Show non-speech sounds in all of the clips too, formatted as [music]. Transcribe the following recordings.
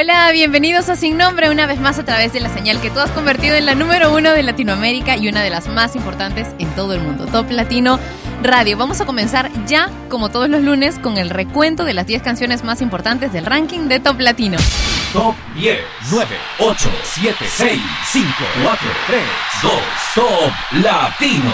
Hola, bienvenidos a Sin Nombre una vez más a través de la señal que tú has convertido en la número uno de Latinoamérica y una de las más importantes en todo el mundo, Top Latino Radio. Vamos a comenzar ya, como todos los lunes, con el recuento de las 10 canciones más importantes del ranking de Top Latino. Top 10, 9, 8, 7, 6, 5, 4, 3, 2, Top Latino.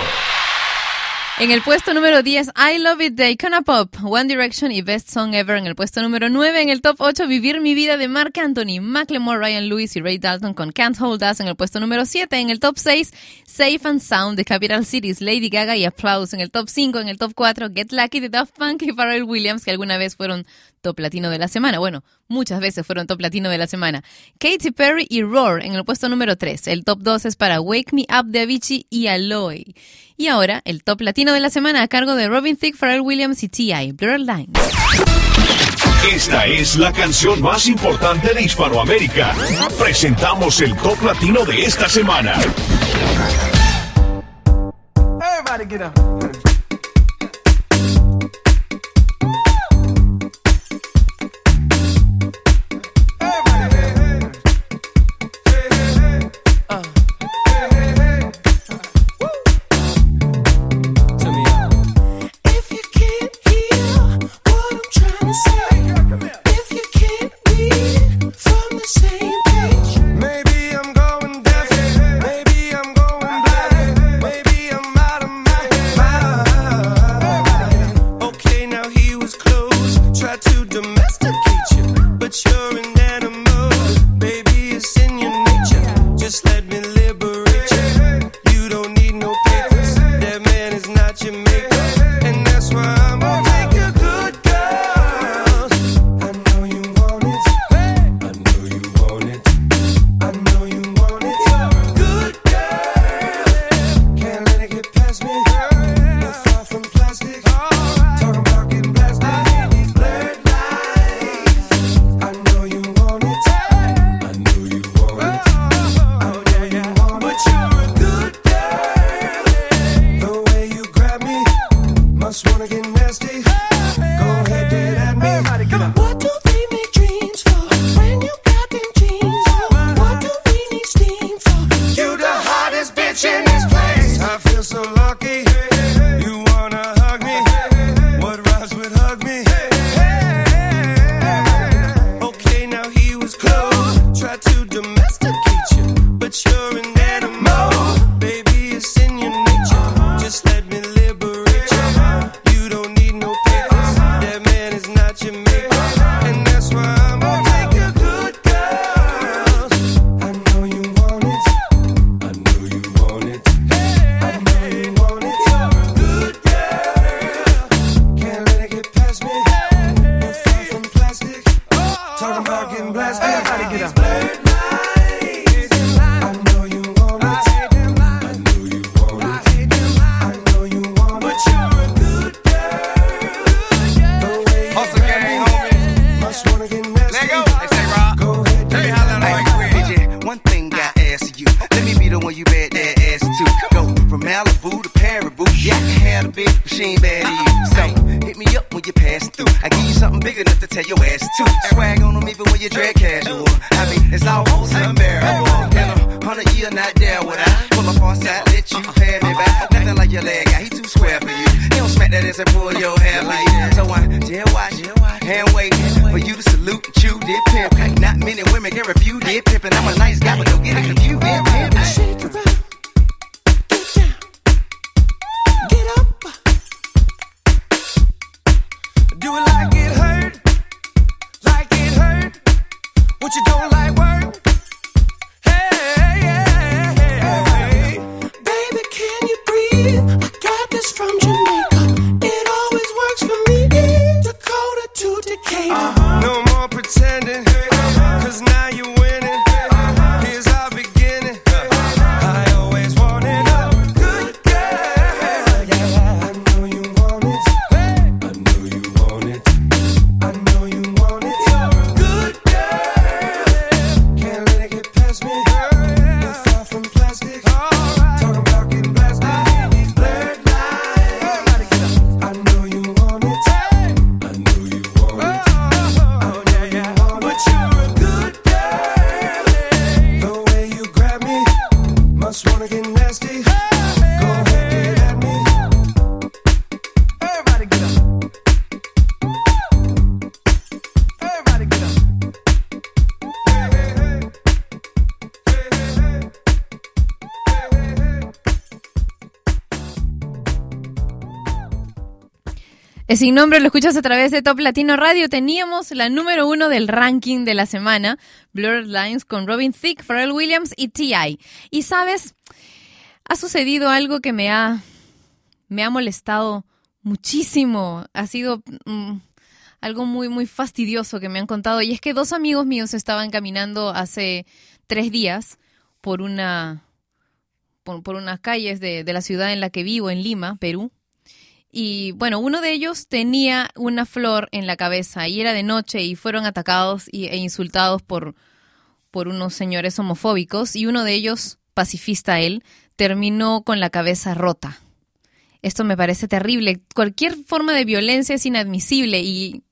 En el puesto número 10, I Love It de Icona Pop, One Direction y Best Song Ever. En el puesto número 9, en el top 8, Vivir mi vida de Mark Anthony, Macklemore, Ryan Lewis y Ray Dalton con Can't Hold Us. En el puesto número 7, en el top 6, Safe and Sound de Capital Cities, Lady Gaga y Applause. En el top 5, en el top 4, Get Lucky de Daft Punk y Pharrell Williams, que alguna vez fueron top latino de la semana. Bueno, muchas veces fueron top latino de la semana. Katy Perry y Roar en el puesto número 3. El top 2 es para Wake Me Up de Avicii y Aloy. Y ahora, el top latino de la semana a cargo de Robin Thicke, Pharrell Williams y T.I., Blurred Lines. Esta es la canción más importante de Hispanoamérica. Presentamos el top latino de esta semana. Everybody get up. Sin nombre, lo escuchas a través de Top Latino Radio. Teníamos la número uno del ranking de la semana, Blurred Lines con Robin Thicke, Pharrell Williams y T.I. Y sabes, ha sucedido algo que me ha, me ha molestado muchísimo. Ha sido mm, algo muy, muy fastidioso que me han contado. Y es que dos amigos míos estaban caminando hace tres días por una por, unas calles de, de la ciudad en la que vivo, en Lima, Perú y bueno, uno de ellos tenía una flor en la cabeza y era de noche y fueron atacados e insultados por, por unos señores homofóbicos y uno de ellos, pacifista él, terminó con la cabeza rota. Esto me parece terrible. Cualquier forma de violencia es inadmisible y,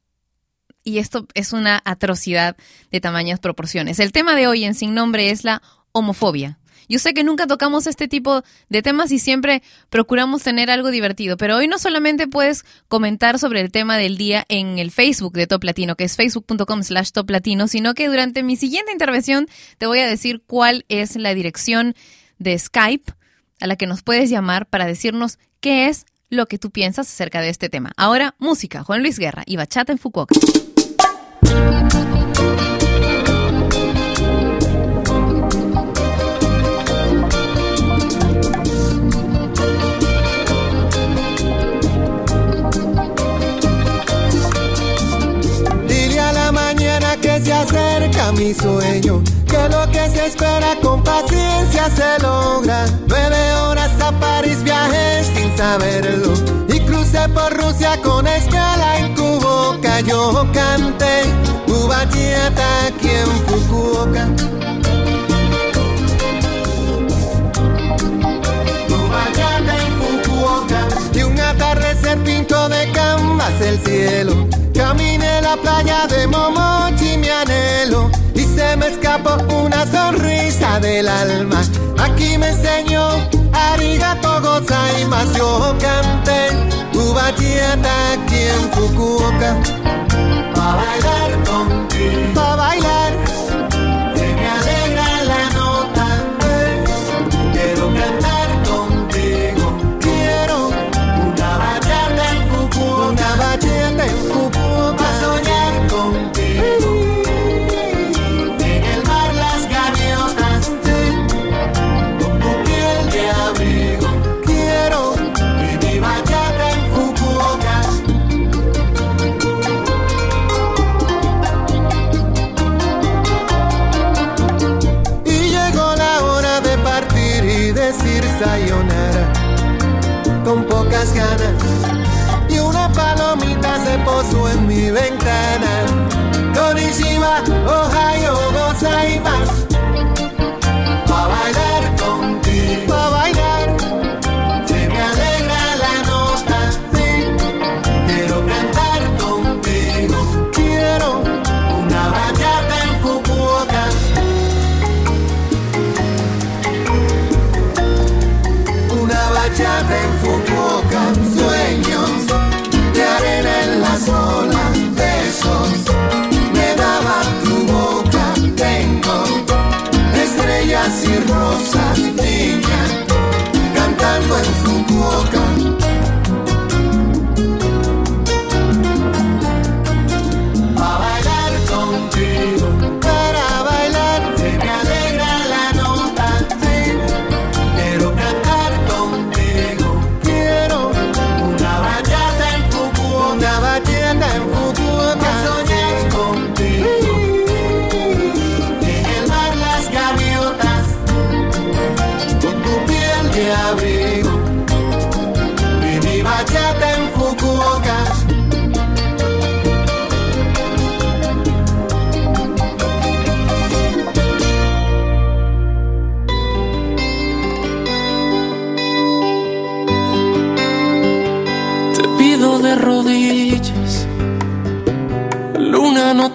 y esto es una atrocidad de tamañas proporciones. El tema de hoy en Sin Nombre es la homofobia. Yo sé que nunca tocamos este tipo de temas y siempre procuramos tener algo divertido, pero hoy no solamente puedes comentar sobre el tema del día en el Facebook de Top Latino, que es facebook.com slash Top Latino, sino que durante mi siguiente intervención te voy a decir cuál es la dirección de Skype a la que nos puedes llamar para decirnos qué es lo que tú piensas acerca de este tema. Ahora, música, Juan Luis Guerra y Bachata en Fukuoka. Mi sueño, que lo que se espera con paciencia se logra. Nueve horas a París viajé sin saberlo y crucé por Rusia con escala en Cuboca. Yo canté Ubatieta aquí en Fukuoka. en Fukuoka y un atardecer pinto de canvas el cielo. Caminé la playa de Momochi, mi anhelo, me escapó una sonrisa del alma. Aquí me enseñó arigato más yo canté ubatieta aquí en Fukuoka. Pa' bailar contigo, pa' bailar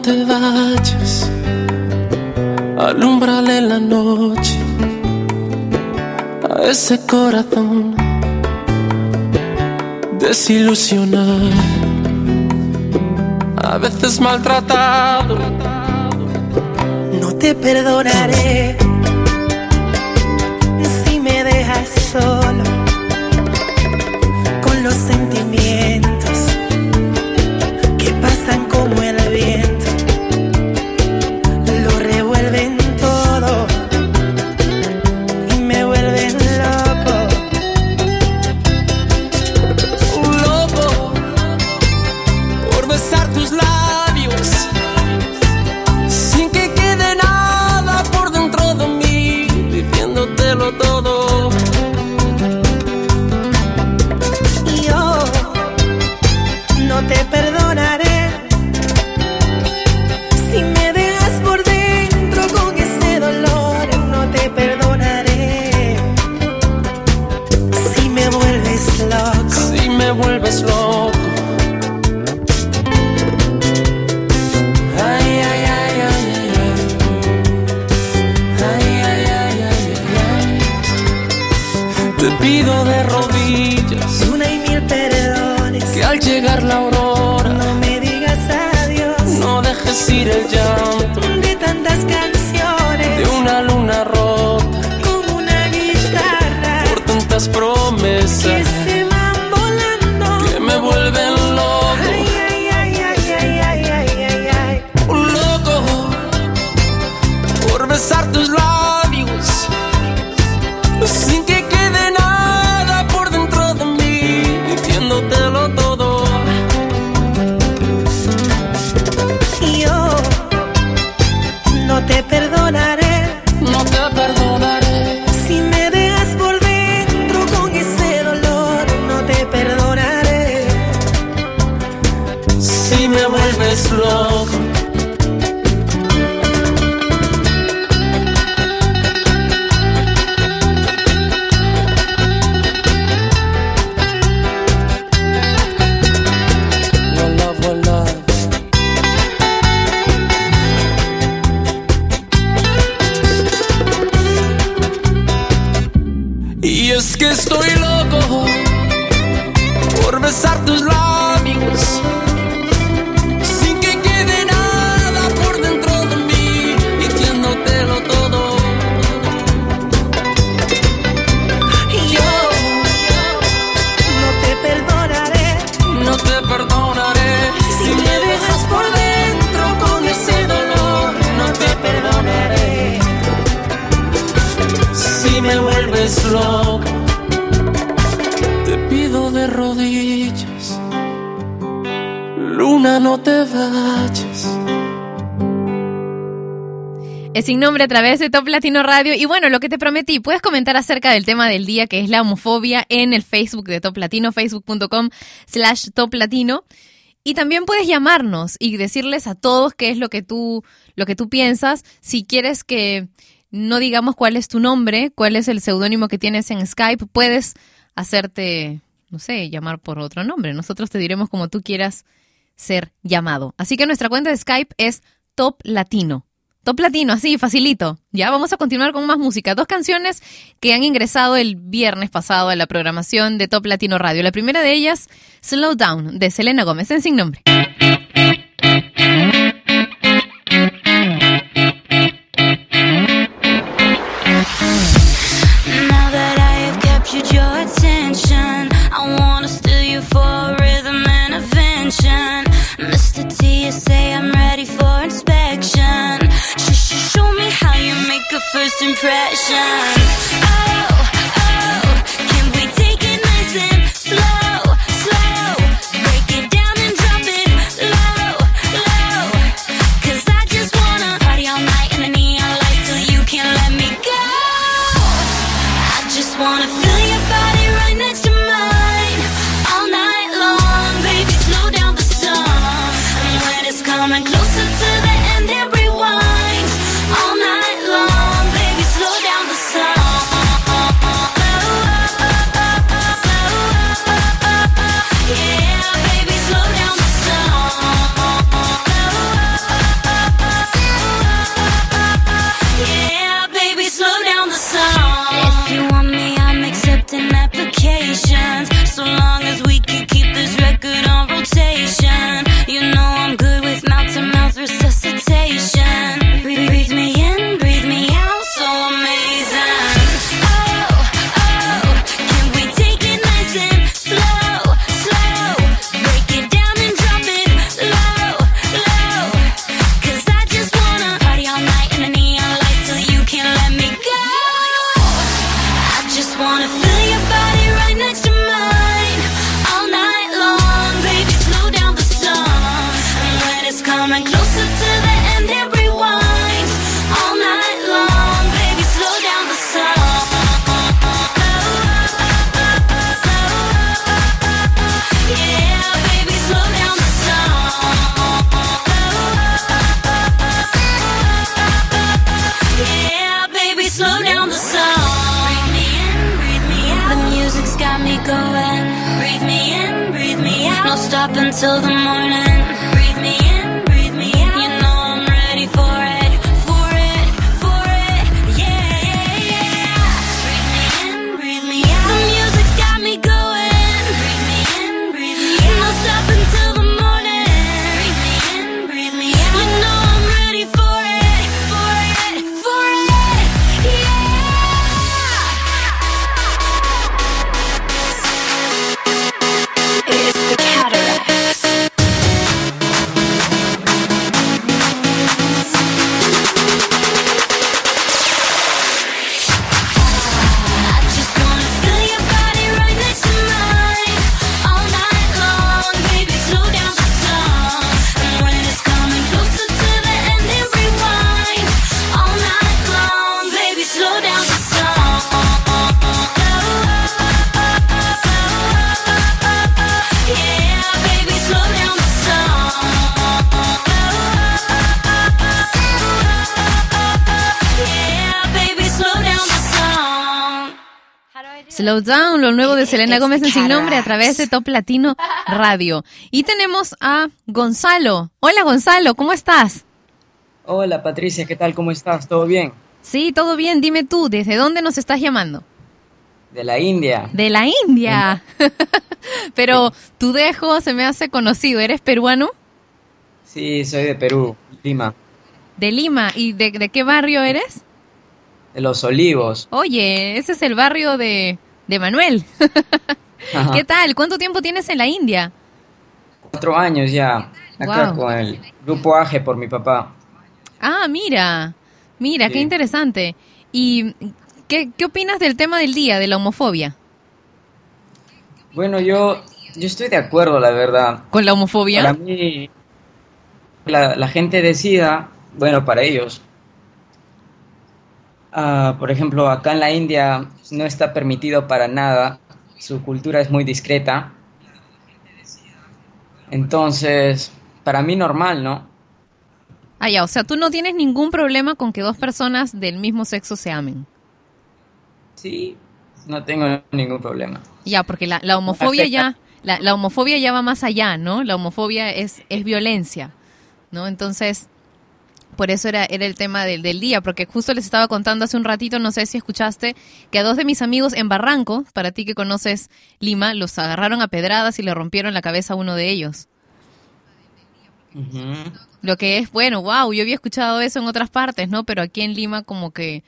te vayas, alumbrale la noche a ese corazón desilusionado, a veces maltratado. No te perdonaré nombre a través de Top Latino Radio. Y bueno, lo que te prometí, puedes comentar acerca del tema del día que es la homofobia en el Facebook de Top Latino, facebook.com slash Top Latino. Y también puedes llamarnos y decirles a todos qué es lo que tú, lo que tú piensas. Si quieres que no digamos cuál es tu nombre, cuál es el seudónimo que tienes en Skype, puedes hacerte, no sé, llamar por otro nombre. Nosotros te diremos como tú quieras ser llamado. Así que nuestra cuenta de Skype es Top Latino. Top Latino, así, facilito. Ya vamos a continuar con más música. Dos canciones que han ingresado el viernes pasado a la programación de Top Latino Radio. La primera de ellas, Slow Down, de Selena Gómez, en Sin Nombre. Say I'm ready for inspection. first impression. Selena Gómez en Sin Nombre a través de Top Latino Radio. Y tenemos a Gonzalo. Hola Gonzalo, ¿cómo estás? Hola Patricia, ¿qué tal? ¿Cómo estás? ¿Todo bien? Sí, todo bien. Dime tú, ¿desde dónde nos estás llamando? De la India. De la India. [laughs] Pero tu dejo se me hace conocido. ¿Eres peruano? Sí, soy de Perú, Lima, De Lima. ¿Y de, de qué barrio eres? de Los Olivos. Oye, ese es el barrio de, de Manuel. Ajá. [laughs] ¿Qué tal? ¿Cuánto tiempo tienes en la India? Cuatro años ya, acá Wow. con el grupo AGE por mi papá. Ah, mira, mira, qué interesante. ¿Y qué, qué opinas del tema del día, de la homofobia? Bueno, yo, yo estoy de acuerdo, la verdad. ¿Con la homofobia? Para mí, la, la gente decida, bueno, para ellos. Ah, por ejemplo, acá en la India no está permitido para nada. Su cultura es muy discreta. Entonces, para mí normal, ¿no? Ah, ya, o sea, tú no tienes ningún problema con que dos personas del mismo sexo se amen. Sí, no tengo ningún problema. Ya, porque la, la homofobia ya, la, la homofobia ya va más allá, ¿no? La homofobia es, es violencia, ¿no? Entonces, por eso era, era el tema del, del día, porque justo les estaba contando hace un ratito, no sé si escuchaste, que a dos de mis amigos en Barranco, para ti que conoces Lima, los agarraron a pedradas y le rompieron la cabeza a uno de ellos. Lo que es, bueno, wow, yo había escuchado eso en otras partes, ¿no? Pero aquí en Lima como que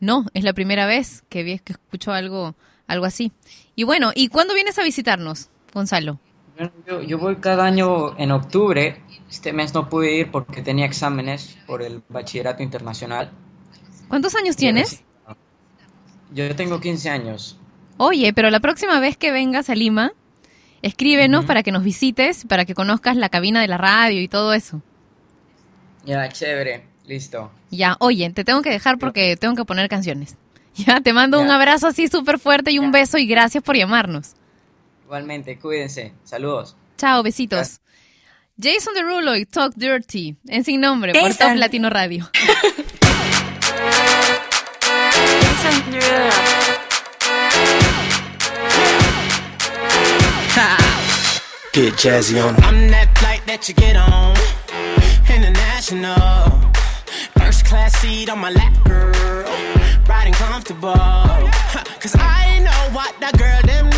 no, es la primera vez que, vi, que escucho algo, algo así. Y bueno, ¿y cuándo vienes a visitarnos, Gonzalo? Yo, yo voy cada año en octubre. Este mes no pude ir porque tenía exámenes por el bachillerato internacional. ¿Cuántos años tienes? Yo tengo 15 años. Oye, pero la próxima vez que vengas a Lima, escríbenos para que nos visites, para que conozcas la cabina de la radio y todo eso. Ya, chévere. Listo. Ya, oye, te tengo que dejar porque tengo que poner canciones. [laughs] Ya, te mando un abrazo así súper fuerte y un beso y gracias por llamarnos. Igualmente, cuídense. Saludos. Chao, besitos. Jason Derulo y Talk Dirty, en sin nombre, por. Top Latino Radio. [laughs] Get jazzy on. I'm that flight that you get on. International. First class seat on my lap, girl. Riding comfortable. Cause I know what that girl them need.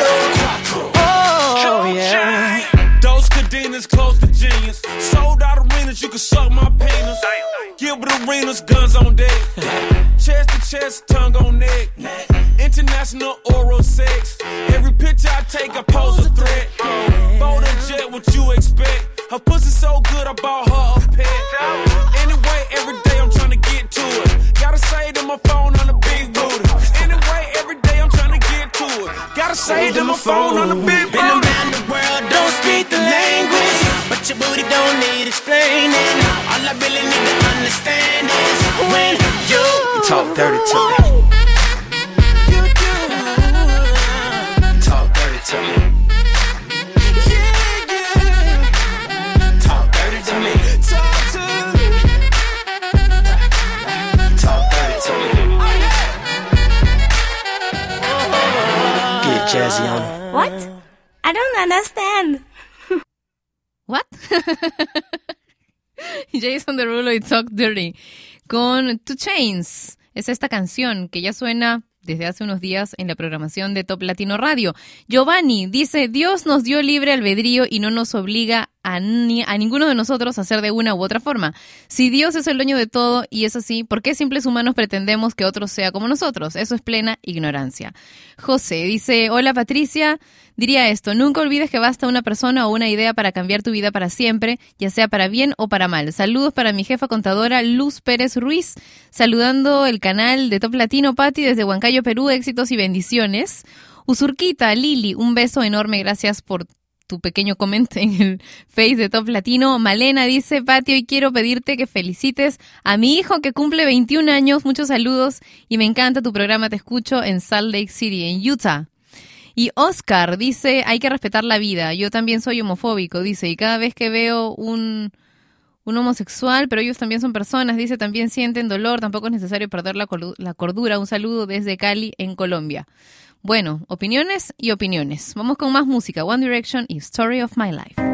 Oh. Oh, yeah. Those cadenas close to genius. Sold out arenas, you can suck my penis. Gilbert arenas, guns on deck. chest to chest, tongue on neck. International oral sex. Every picture I take, I pose a threat. Bold and jet, what you expect? Her pussy so good, my phone Talk Dirty con Two Chains. Es esta canción que ya suena desde hace unos días en la programación de Top Latino Radio. Giovanni dice, Dios nos dio libre albedrío y no nos obliga a, ni- a ninguno de nosotros a hacer de una u otra forma. Si Dios es el dueño de todo y es así, ¿por qué simples humanos pretendemos que otro sea como nosotros? Eso es plena ignorancia. José dice, hola Patricia, diría esto, nunca olvides que basta una persona o una idea para cambiar tu vida para siempre, ya sea para bien o para mal. Saludos para mi jefa contadora Luz Pérez Ruiz, saludando el canal de Top Latino Patti desde Huancayo, Perú, éxitos y bendiciones. Usurquita, Lili, un beso enorme, gracias por tu pequeño comentario en el Face de Top Latino. Malena dice, Pati, hoy quiero pedirte que felicites a mi hijo que cumple 21 años. Muchos saludos y me encanta tu programa. Te escucho en Salt Lake City, en Utah. Y Oscar dice, hay que respetar la vida. Yo también soy homofóbico, dice, y cada vez que veo un, un homosexual, pero ellos también son personas, dice, también sienten dolor, tampoco es necesario perder la, la cordura. Un saludo desde Cali, en Colombia. Bueno, opiniones y opiniones. Vamos con más música. One Direction y Story of My Life.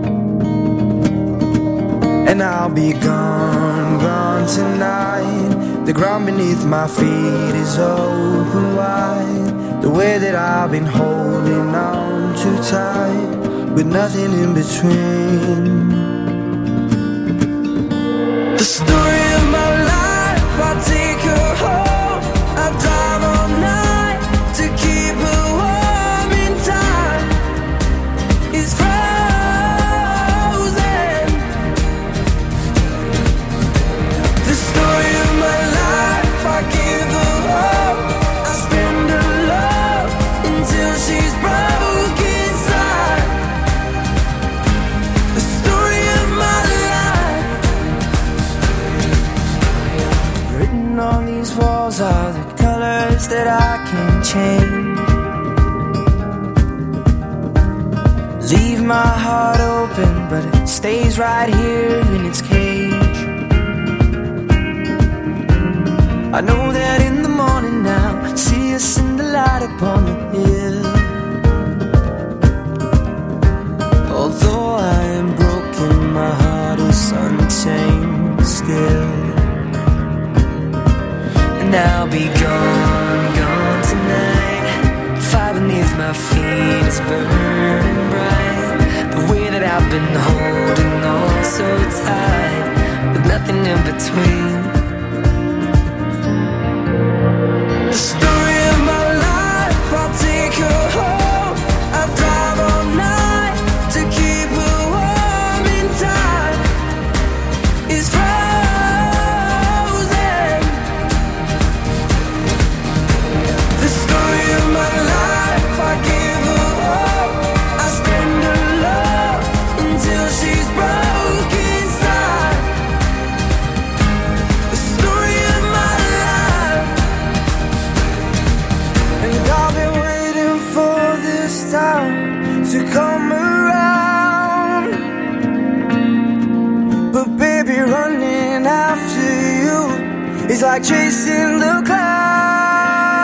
And I'll be gone, gone tonight. The ground beneath my feet is open wide. The way that I've been holding on too tight, with nothing in between. The story of my life, I take her home. All are the colors that I can change. Leave my heart open, but it stays right here in its cage. I know that in the morning now, see us in the light upon the hill. Although I am broken, my heart is unchained still. I'll be gone, gone tonight. Fire beneath my feet is burning bright. The way that I've been holding on so tight, with nothing in between. Chasing the clouds.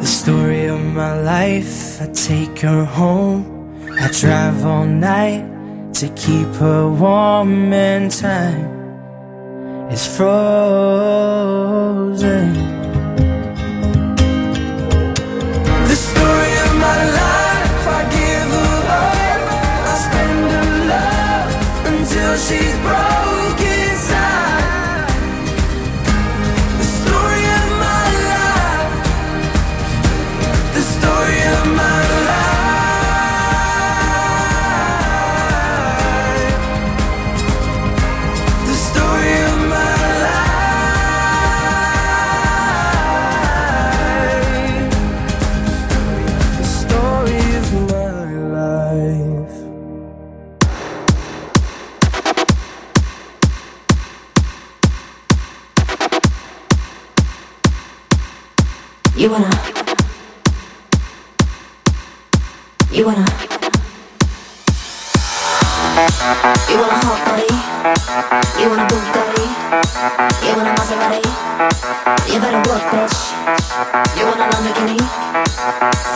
The story of my life, I take her home. I drive all night to keep her warm and time is frozen. The story of my life, I give her. I spend her love until she's You better work, bitch. You want a Lamborghini?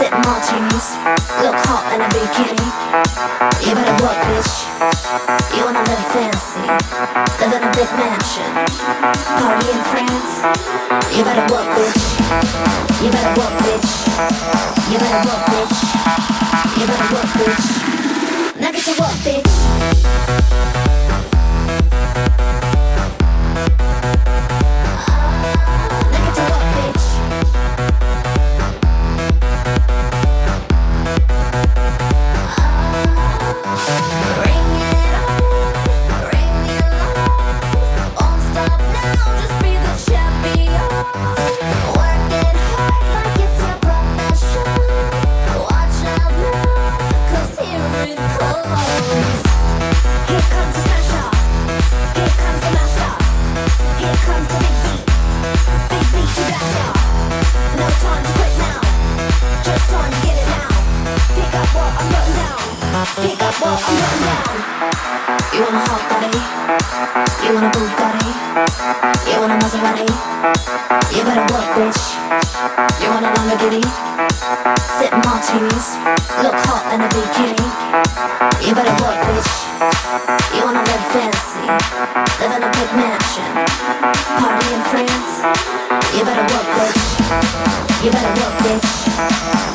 Sip martinis, look hot in a bikini. You better work, bitch. You wanna live fancy, live in a big mansion, party in France. You better work, bitch. You better work, bitch. You better work, bitch. You better work, bitch. Now get to work, bitch. Sip martinis, look hot in a bikini. You better work, bitch. You wanna live fancy, live in a big mansion, party in France. You better work, bitch. You better work, bitch.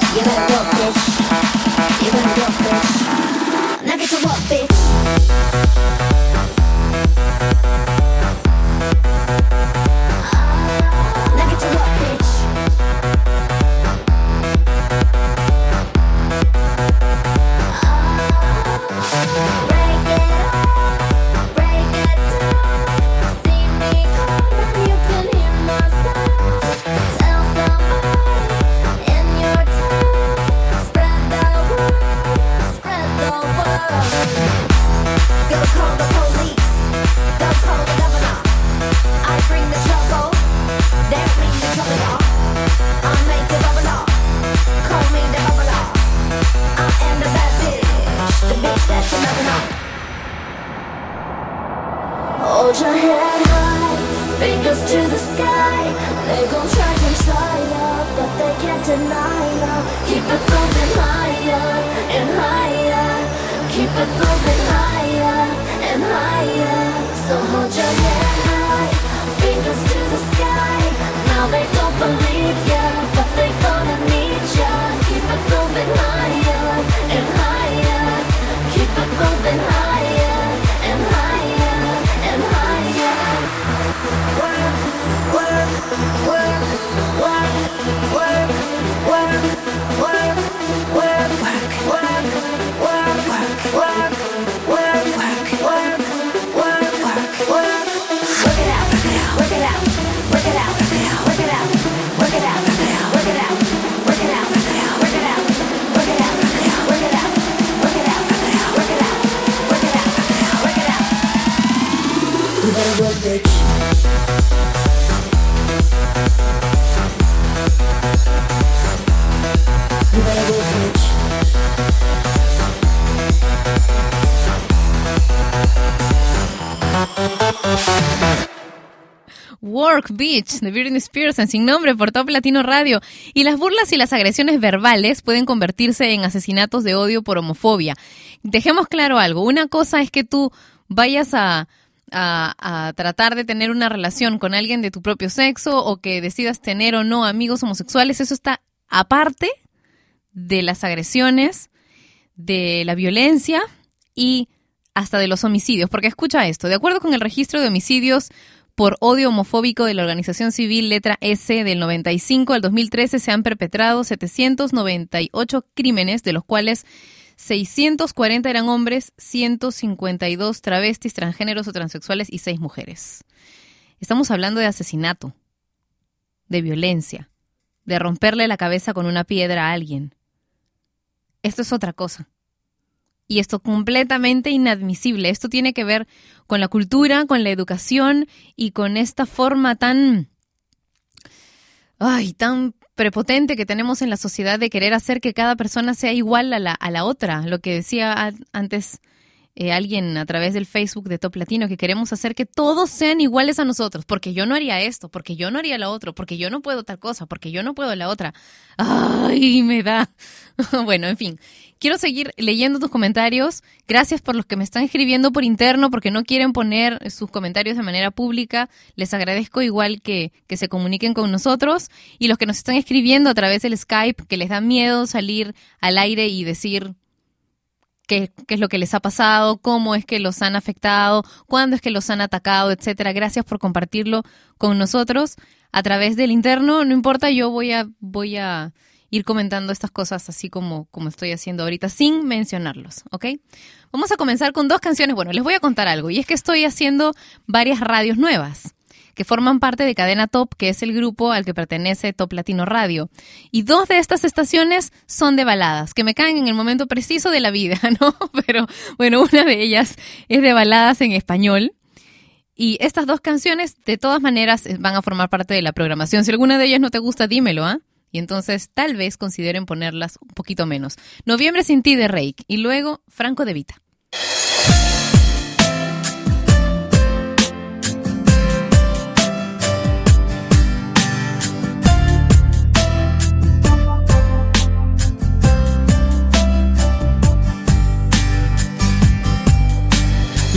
De Britney Spears en Sin Nombre por Top Latino Radio. Y las burlas y las agresiones verbales pueden convertirse en asesinatos de odio por homofobia. Dejemos claro algo. Una cosa es que tú vayas a, a tratar de tener una relación con alguien de tu propio sexo o que decidas tener o no amigos homosexuales. Eso está aparte de las agresiones, de la violencia y hasta de los homicidios. Porque escucha esto, de acuerdo con el registro de homicidios por odio homofóbico de la organización civil letra S del 95 al 2013 se han perpetrado 798 crímenes, de los cuales 640 eran hombres, 152 travestis, transgéneros o transexuales y 6 mujeres. Estamos hablando de asesinato, de violencia, de romperle la cabeza con una piedra a alguien. Esto es otra cosa. Y esto completamente inadmisible. Esto tiene que ver con la cultura, con la educación y con esta forma tan ay, tan prepotente que tenemos en la sociedad de querer hacer que cada persona sea igual a la, a la otra. Lo que decía antes eh, alguien a través del Facebook de Top Latino, que queremos hacer que todos sean iguales a nosotros, porque yo no haría esto, porque yo no haría lo otro, porque yo no puedo tal cosa, porque yo no puedo la otra. Ay, me da. [laughs] bueno, en fin. Quiero seguir leyendo tus comentarios. Gracias por los que me están escribiendo por interno, porque no quieren poner sus comentarios de manera pública. Les agradezco igual que, que se comuniquen con nosotros. Y los que nos están escribiendo a través del Skype, que les da miedo salir al aire y decir qué, qué es lo que les ha pasado, cómo es que los han afectado, cuándo es que los han atacado, etcétera. Gracias por compartirlo con nosotros a través del interno. No importa, yo voy a, voy a ir comentando estas cosas así como, como estoy haciendo ahorita, sin mencionarlos, ¿ok? Vamos a comenzar con dos canciones. Bueno, les voy a contar algo, y es que estoy haciendo varias radios nuevas que forman parte de Cadena Top, que es el grupo al que pertenece Top Latino Radio. Y dos de estas estaciones son de baladas, que me caen en el momento preciso de la vida, [laughs] ¿no? Pero bueno, una de ellas es de baladas en español. Y estas dos canciones, de todas maneras, eh, van a formar parte de la programación. Si alguna de ellas no te gusta, dímelo, ¿ah? Y entonces tal vez consideren ponerlas un poquito menos. Noviembre sin ti de Rake y luego Franco de Vita.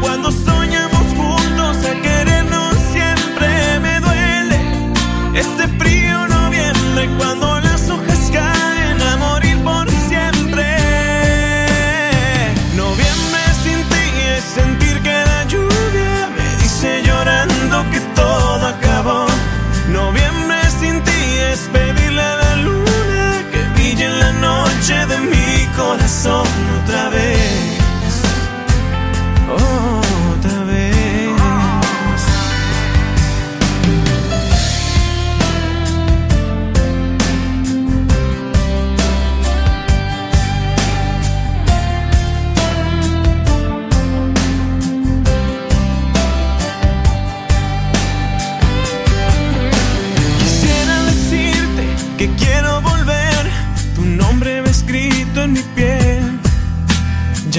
Cuando soñamos juntos a querernos siempre me duele. Este frío noviembre cuando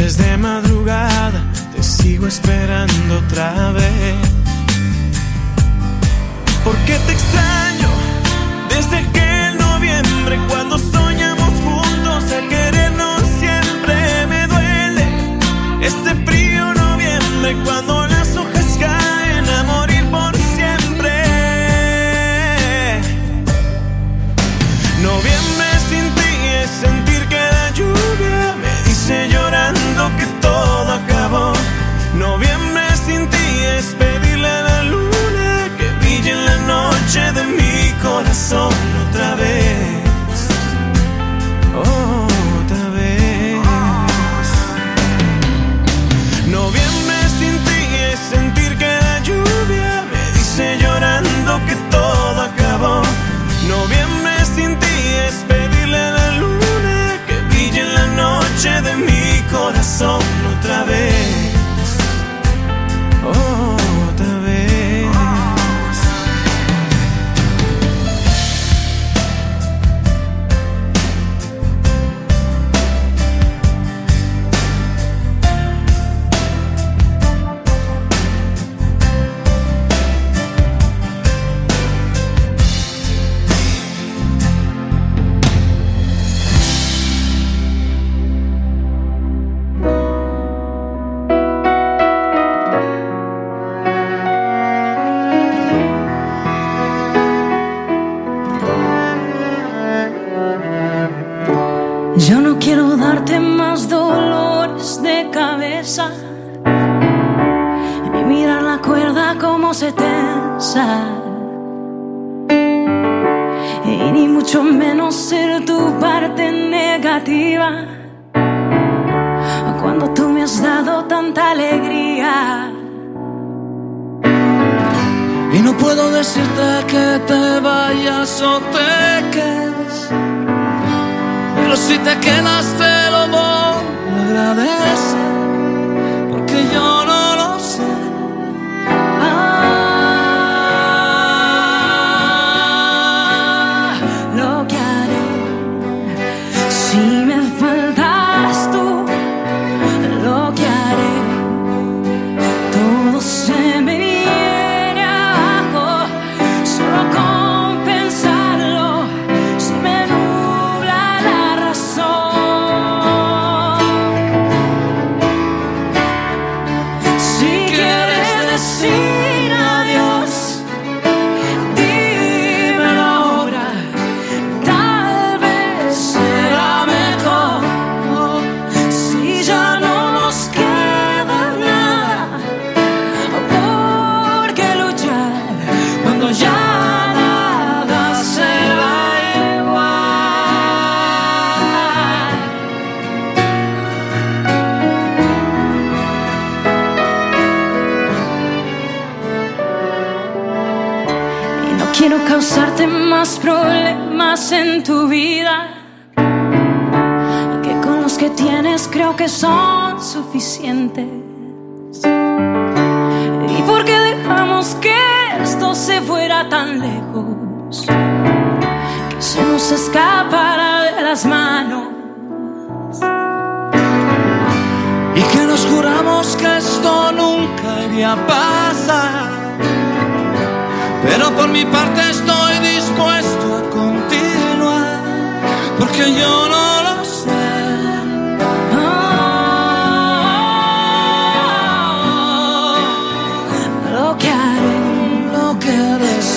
noches madrugada te sigo esperando otra vez. Porque te extraño desde aquel noviembre cuando soñamos juntos el querernos siempre me duele. Este frío noviembre cuando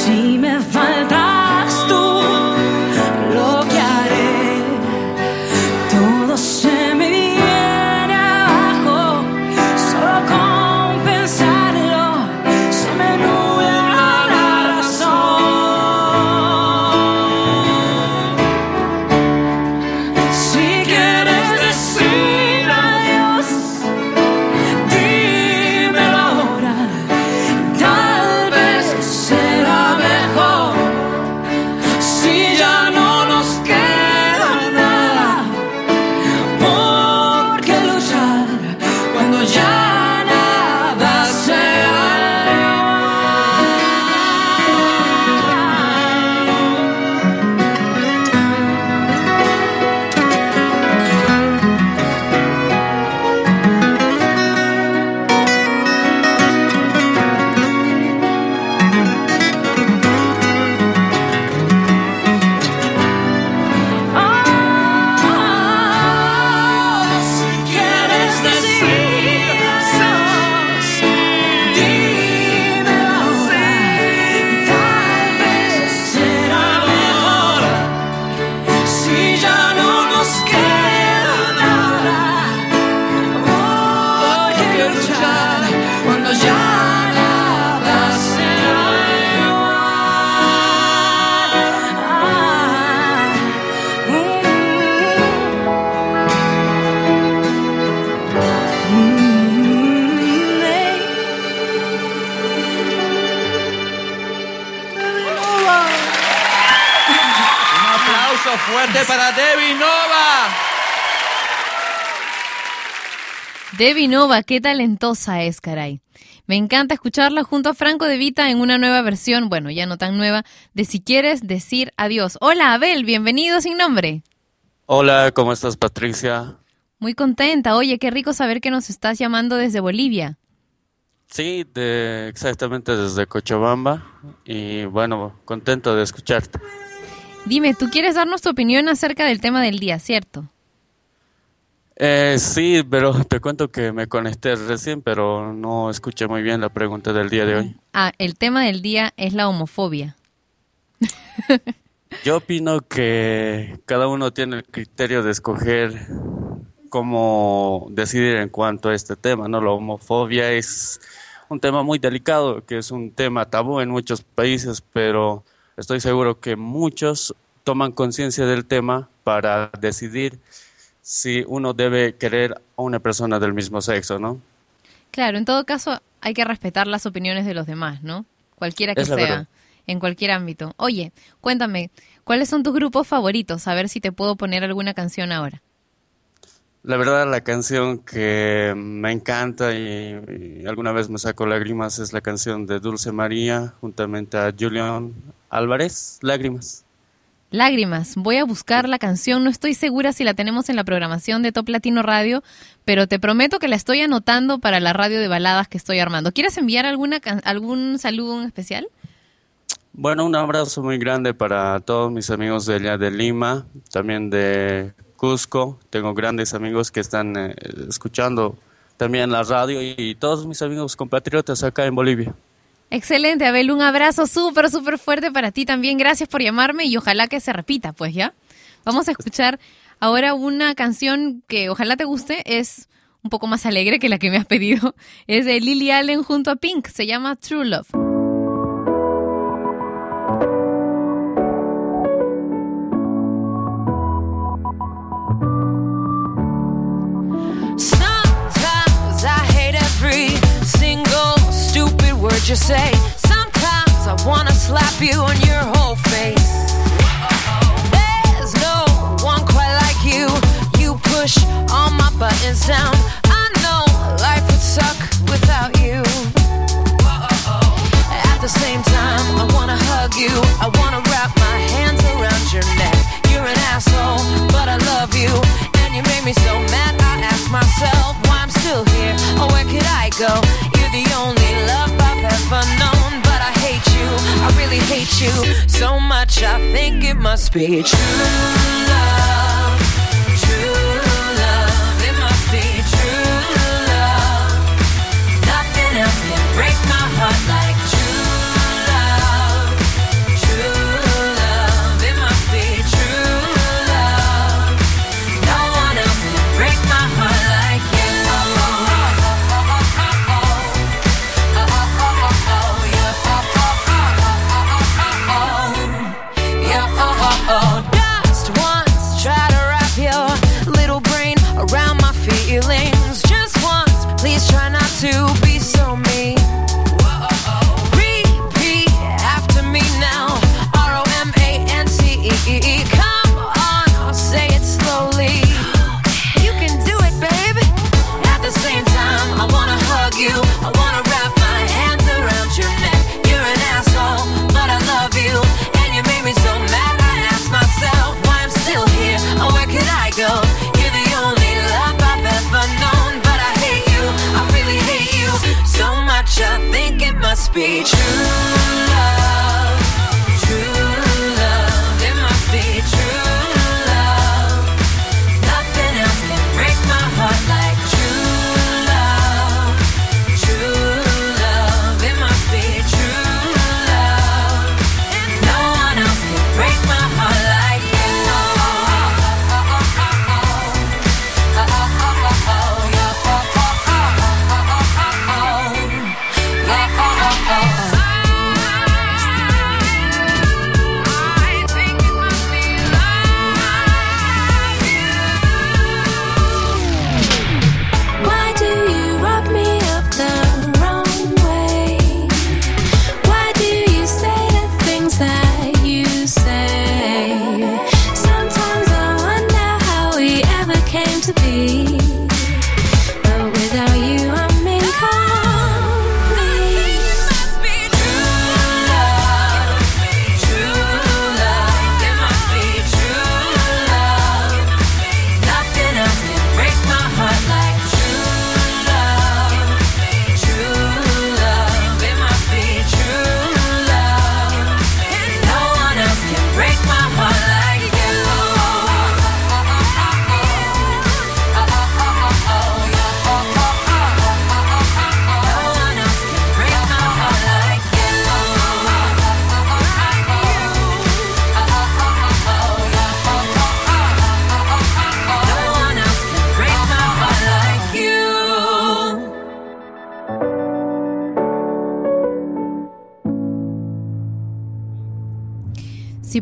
see Nova, qué talentosa es, caray. Me encanta escucharla junto a Franco De Vita en una nueva versión, bueno, ya no tan nueva, de Si quieres decir adiós. Hola, Abel, bienvenido sin nombre. Hola, ¿cómo estás, Patricia? Muy contenta. Oye, qué rico saber que nos estás llamando desde Bolivia. Sí, de, exactamente desde Cochabamba y bueno, contento de escucharte. Dime, ¿tú quieres darnos tu opinión acerca del tema del día, cierto? Eh, sí, pero [laughs] te cuento que me conecté recién, pero no escuché muy bien la pregunta del día de hoy. Ah, el tema del día es la homofobia. Yo opino que cada uno tiene el criterio de escoger cómo decidir en cuanto a este tema, ¿no? La homofobia es un tema muy delicado, que es un tema tabú en muchos países, pero estoy seguro que muchos toman conciencia del tema para decidir si uno debe querer a una persona del mismo sexo, ¿no? Claro, en todo caso hay que respetar las opiniones de los demás, ¿no? Cualquiera que Es sea, verdad. en cualquier ámbito. Oye, cuéntame, ¿cuáles son tus grupos favoritos? A ver si te puedo poner alguna canción ahora. La verdad, la canción que me encanta y, y alguna vez me saco lágrimas es la canción de Dulce María, juntamente a Julián Álvarez, Lágrimas. Lágrimas, voy a buscar la canción, no estoy segura si la tenemos en la programación de Top Latino Radio, pero te prometo que la estoy anotando para la radio de baladas que estoy armando. ¿Quieres enviar alguna algún saludo en especial? Bueno, un abrazo muy grande para todos mis amigos de allá de Lima, también de Cusco. Tengo grandes amigos que están eh, escuchando también la radio y todos mis amigos compatriotas acá en Bolivia. Excelente, Abel, un abrazo súper, súper fuerte para ti también. Gracias por llamarme y ojalá que se repita, pues ya. Vamos a escuchar ahora una canción que ojalá te guste, es un poco más alegre que la que me has pedido. [laughs] Es de Lily Allen junto a Pink, se llama True Love. Word you say. Sometimes I wanna slap you on your whole face. There's no one quite like you. You push all my buttons down. I know life would suck without you. At the same time, I wanna hug you. I wanna wrap my hands around your neck. You're an asshole, but I love you. And you made me so mad, I ask myself why I'm still here. Or where could I go? You're the only ever known. But I hate you, I really hate you so much. I think it must be true love. True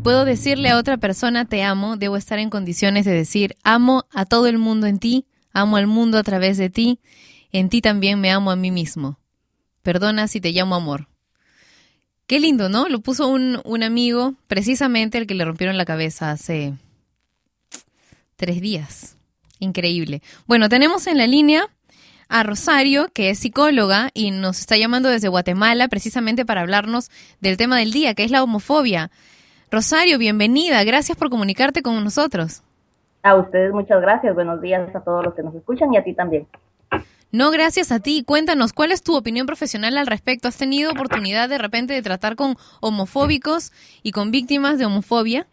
puedo decirle a otra persona te amo, debo estar en condiciones de decir amo a todo el mundo en ti, amo al mundo a través de ti, en ti también me amo a mí mismo. Perdona si te llamo amor. Qué lindo, ¿no? Lo puso un, un amigo, precisamente el que le rompieron la cabeza hace tres días. Increíble. Bueno, tenemos en la línea a Rosario, que es psicóloga y nos está llamando desde Guatemala precisamente para hablarnos del tema del día, que es la homofobia. Rosario, bienvenida. Gracias por comunicarte con nosotros. A ustedes muchas gracias. Buenos días a todos los que nos escuchan y a ti también. No, gracias a ti. Cuéntanos, ¿cuál es tu opinión profesional al respecto? ¿Has tenido oportunidad de repente de tratar con homofóbicos y con víctimas de homofobia?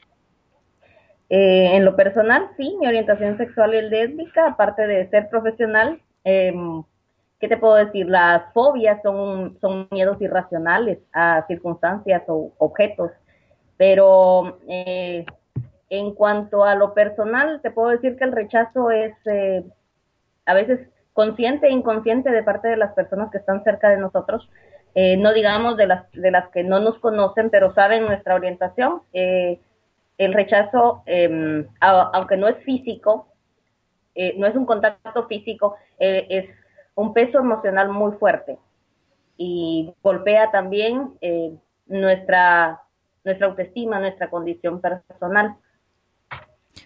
Eh, en lo personal, sí, mi orientación sexual es lésbica, aparte de ser profesional. Eh, ¿Qué te puedo decir? Las fobias son, son miedos irracionales a circunstancias o objetos, pero eh, en cuanto a lo personal, te puedo decir que el rechazo es eh, a veces consciente e inconsciente de parte de las personas que están cerca de nosotros, eh, no digamos de las, de las que no nos conocen, pero saben nuestra orientación. Eh, el rechazo, a- aunque no es físico, no es un contacto físico, es un peso emocional muy fuerte y golpea también nuestra, nuestra autoestima, nuestra condición personal.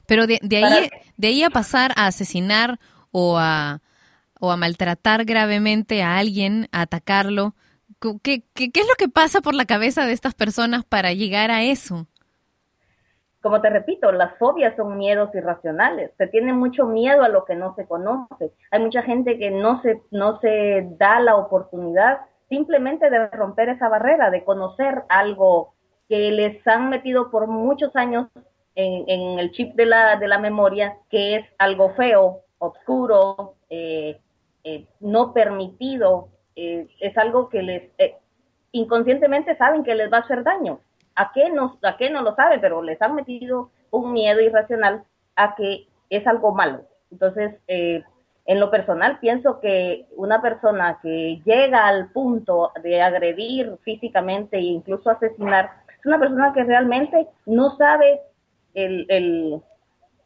Pero de, ahí, de ahí a pasar a asesinar o a, o a maltratar gravemente a alguien, a atacarlo, ¿qué, qué, qué es lo que pasa por la cabeza de estas personas para llegar a eso? como te repito, las fobias son miedos irracionales. Se tiene mucho miedo a lo que no se conoce. Hay mucha gente que no se, no se da la oportunidad simplemente de romper esa barrera, de conocer algo que les han metido por muchos años en, el chip de la, de la memoria, que es algo feo, oscuro, eh, eh, no permitido, eh, es algo que les inconscientemente saben que les va a hacer daño. ¿A qué, no, ¿A qué no lo saben? Pero les han metido un miedo irracional a que es algo malo. Entonces, en lo personal, pienso que una persona que llega al punto de agredir físicamente e incluso asesinar, es una persona que realmente no sabe el, el,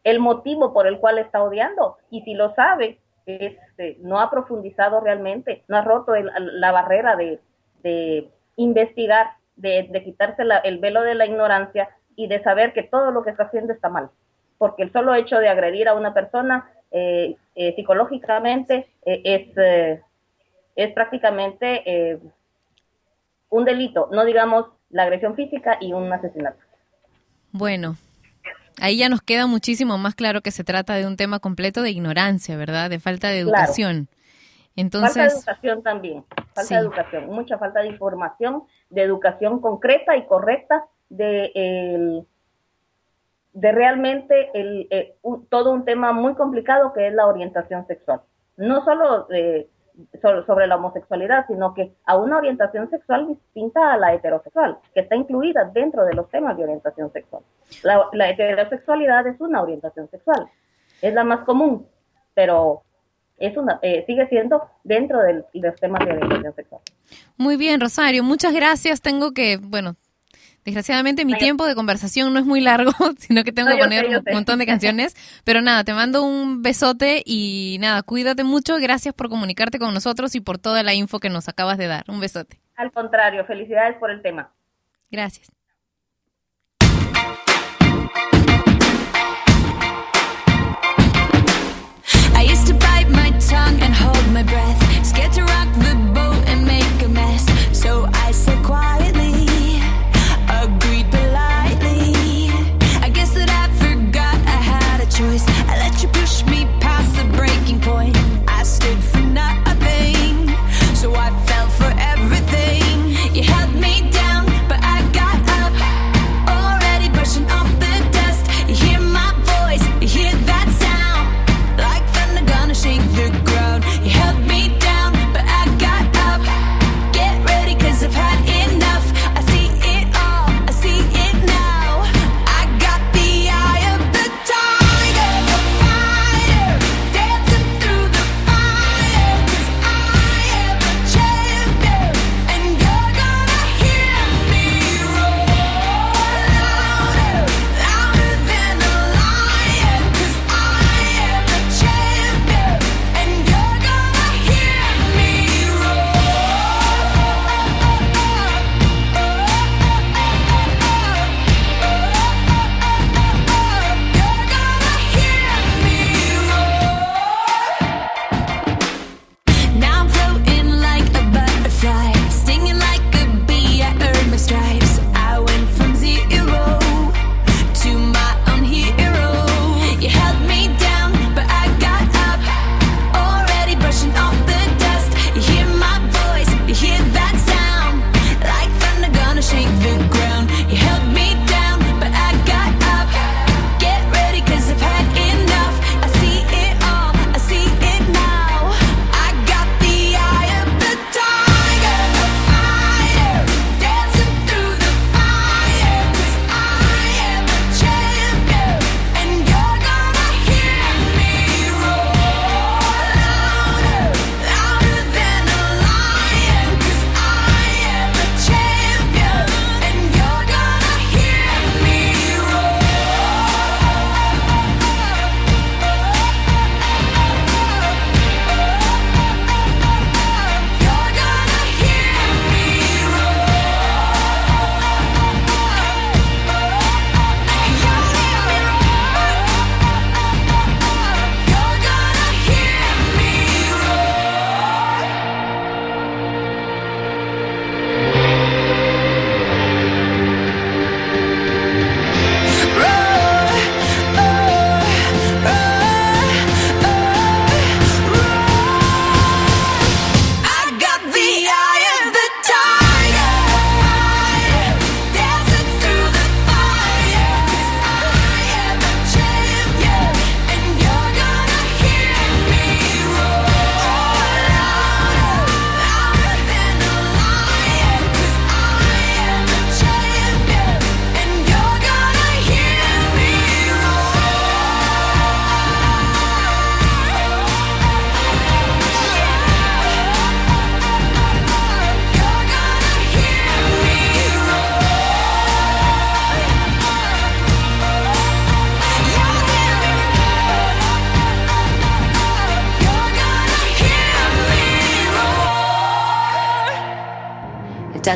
el motivo por el cual está odiando. Y si lo sabe, este, no ha profundizado realmente, no ha roto la barrera de, de investigar, de, quitarse la- el velo de la ignorancia y de saber que todo lo que está haciendo está mal. Porque el solo hecho de agredir a una persona eh, eh, psicológicamente eh, es, eh, es prácticamente un delito, no digamos la agresión física y un asesinato. Bueno, ahí ya nos queda muchísimo más claro que se trata de un tema completo de ignorancia, ¿verdad? De falta de Claro. educación. falta de Entonces, educación también, falta Sí. de educación, mucha falta de información, de educación concreta y correcta de, el- de realmente el, eh, un- todo un tema muy complicado que es la orientación sexual. No solo eh, sobre la homosexualidad, sino que a una orientación sexual distinta a la heterosexual, que está incluida dentro de los temas de orientación sexual. La, heterosexualidad es una orientación sexual, es la más común, pero es una, eh, sigue siendo dentro de los temas de orientación sexual. muy bien, Rosario, muchas gracias. Tengo que, bueno, desgraciadamente mi tiempo de conversación no es muy largo, [laughs] sino que tengo No, que poner sé, un sé. montón de canciones. Pero nada, te mando un besote y nada, cuídate mucho. Gracias por comunicarte con nosotros y por toda la info que nos acabas de dar. Un besote. Al contrario, felicidades por el tema. Gracias. I used to bite my tongue and hold my breath,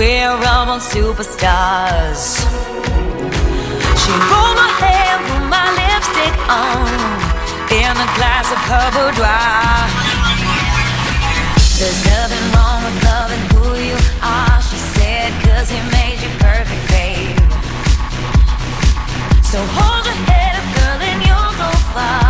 we're all superstars. She rolled my hair, put my lipstick on, in a glass of boudoir. There's nothing wrong with loving who you are, she said, cause he made you perfect, babe. So hold your head up, girl, and you'll go far.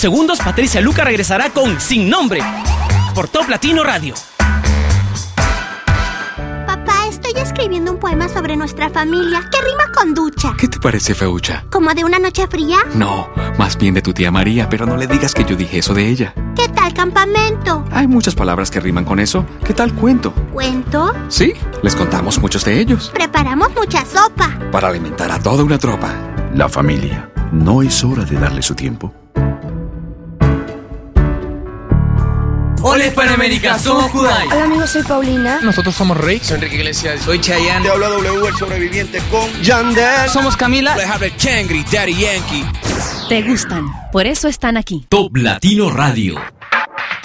unos segundos Patricia Luca regresará con Sin Nombre por Top Latino Radio. Papá, estoy escribiendo un poema sobre nuestra familia que rima con ducha. ¿Qué te parece, Feucha? ¿Como de una noche fría? No, más bien de tu tía María, pero no le digas que yo dije eso de ella. ¿Qué tal campamento? Hay muchas palabras que riman con eso. ¿Qué tal cuento? ¿Cuento? Sí, les contamos muchos de ellos. Preparamos mucha sopa. Para alimentar a toda una tropa. La familia. ¿No es hora de darle su tiempo? Hispanoamérica, somos Kudai. Hola amigos, soy Paulina. Nosotros somos Rick. Soy Enrique Iglesias. Soy Chayanne. Te habla W, el sobreviviente con Yandel. Somos Camila. Alejandro Kangri, Daddy Yankee. Te gustan, por eso están aquí. Top Latino Radio.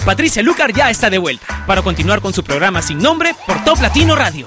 Patricia Lucar ya está de vuelta para continuar con su programa sin nombre por Top Latino Radio.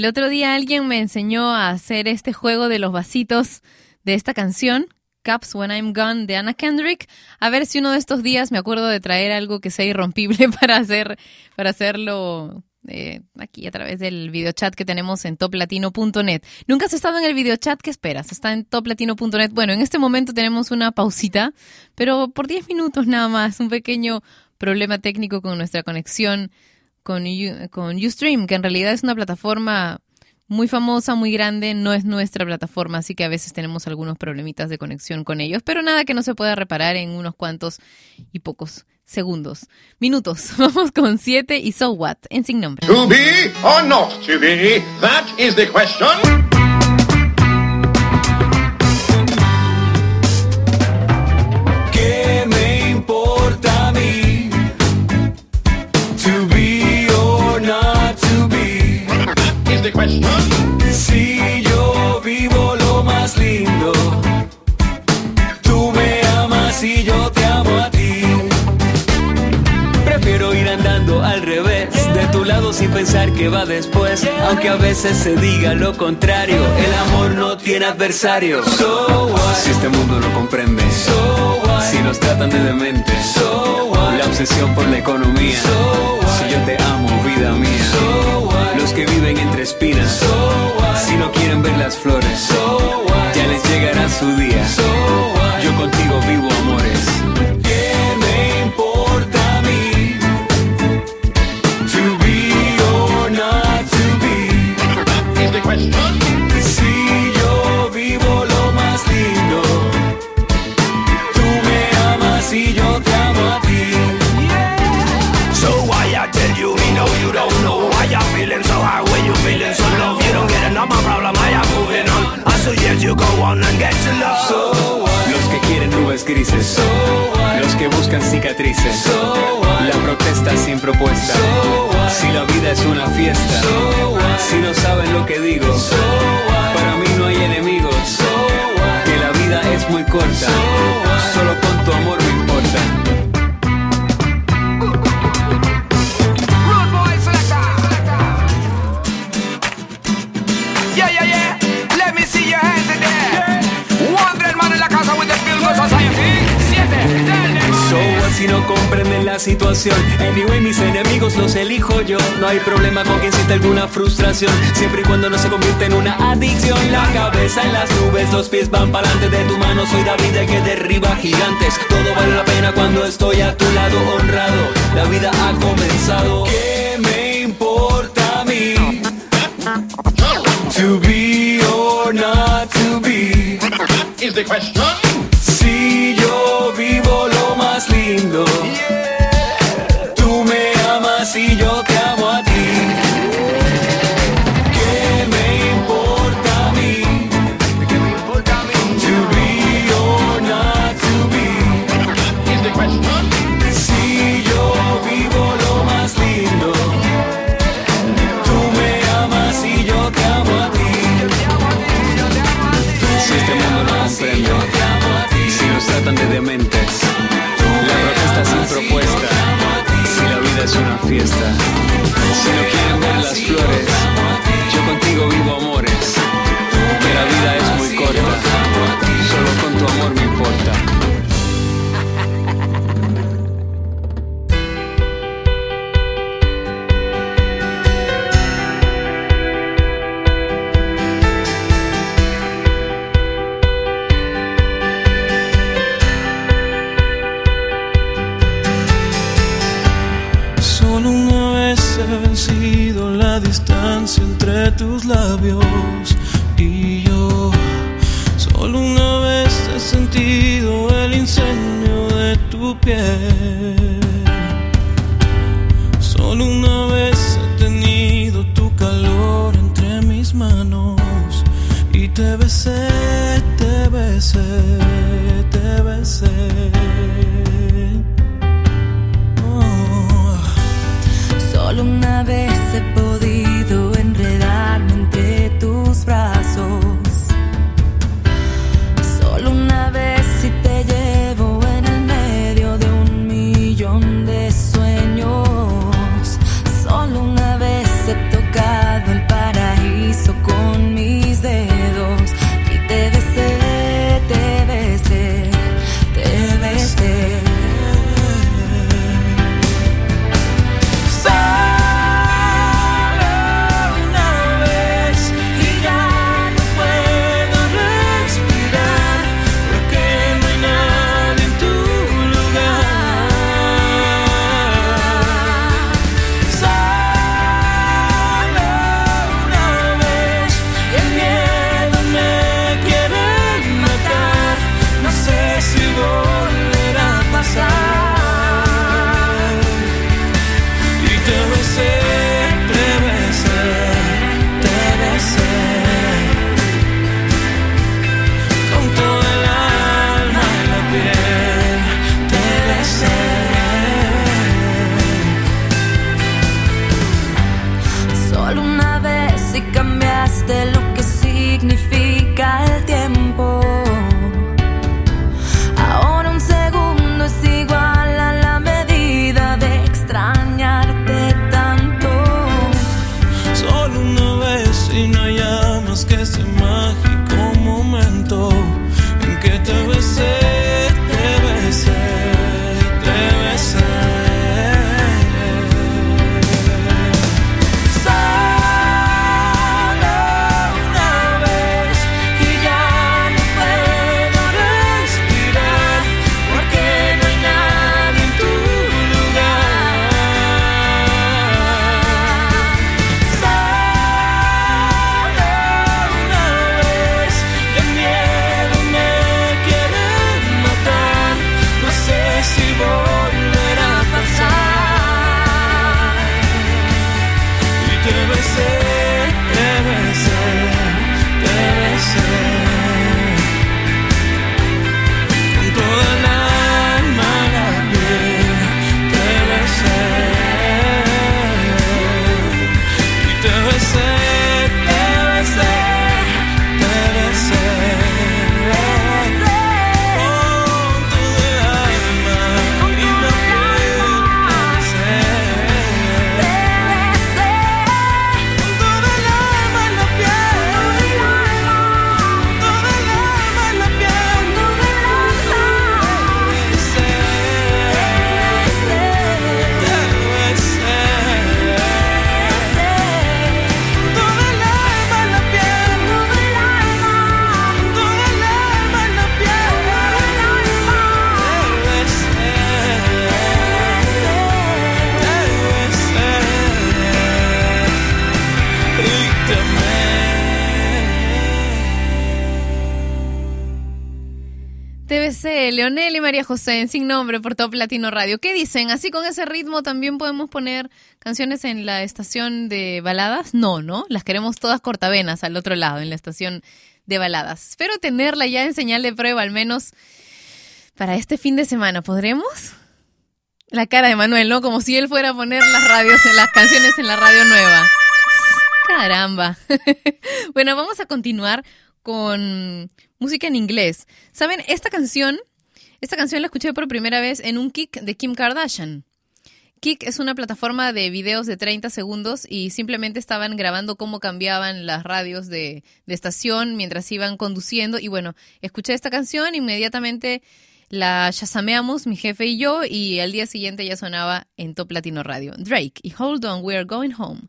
El otro día alguien me enseñó a hacer este juego de los vasitos de esta canción, Cups When I'm Gone, de Anna Kendrick. A ver si uno de estos días me acuerdo de traer algo que sea irrompible [laughs] para hacer, para hacerlo eh, aquí a través del videochat que tenemos en toplatino.net. Nunca has estado en el videochat, ¿qué esperas? Está en toplatino.net. Bueno, en este momento tenemos una pausita, pero por 10 minutos nada más, un pequeño problema técnico con nuestra conexión con, con Ustream, que en realidad es una plataforma muy famosa, muy grande, no es nuestra plataforma, así que a veces tenemos algunos problemitas de conexión con ellos, pero nada que no se pueda reparar en unos cuantos y pocos segundos. Minutos. [laughs] Vamos con 7 y So What en sin nombre. To be or not to be? That is the question. Sin pensar que va después. Aunque a veces se diga lo contrario, el amor no tiene adversario. So what? Si este mundo no comprende, so what? si nos tratan de demente, so what? la obsesión por la economía. Si yo te amo, vida mía. Los que viven entre espinas, si no quieren ver las flores, ya les llegará su día. Yo contigo vivo amores. ¿Qué me importa I suggest you go on and get to love. So what? Los que quieren nubes grises, so los que buscan cicatrices, so la protesta sin propuesta. Si la vida es una fiesta, si no saben lo que digo, para mí no hay enemigos. Que la vida es muy corta, solo con tu amor me importa. Your hands in there. One dread man en la casa with the Pilgrim Society. Siete, dale. So what si no comprenden la situación Anyway, mis enemigos los elijo yo. No hay problema con quien sienta alguna frustración. Siempre y cuando no se convierta en una adicción. La cabeza en las nubes, los pies van para adelante de tu mano Soy David el que derriba gigantes. Todo vale la pena cuando estoy a tu lado honrado. La vida ha comenzado. ¿Qué question. María José, sin nombre por Top Latino Radio. ¿Qué dicen? ¿Así con ese ritmo también podemos poner canciones en la estación de baladas? No, ¿no? Las queremos todas cortavenas al otro lado, en la estación de baladas. Espero tenerla ya en señal de prueba, al menos para este fin de semana. ¿Podremos? La cara de Manuel, ¿no? Como si él fuera a poner las radios, las canciones en la radio nueva. Caramba. [laughs] bueno, vamos a continuar con música en inglés. ¿Saben? Esta canción, esta canción la escuché por primera vez en un kick de Kim Kardashian. Kick es una plataforma de videos de 30 segundos y simplemente estaban grabando cómo cambiaban las radios de, de estación mientras iban conduciendo. Y bueno, escuché esta canción, inmediatamente la chasameamos mi jefe y yo, y al día siguiente ya sonaba en Top Latino Radio. Drake y Hold On, We're Going Home.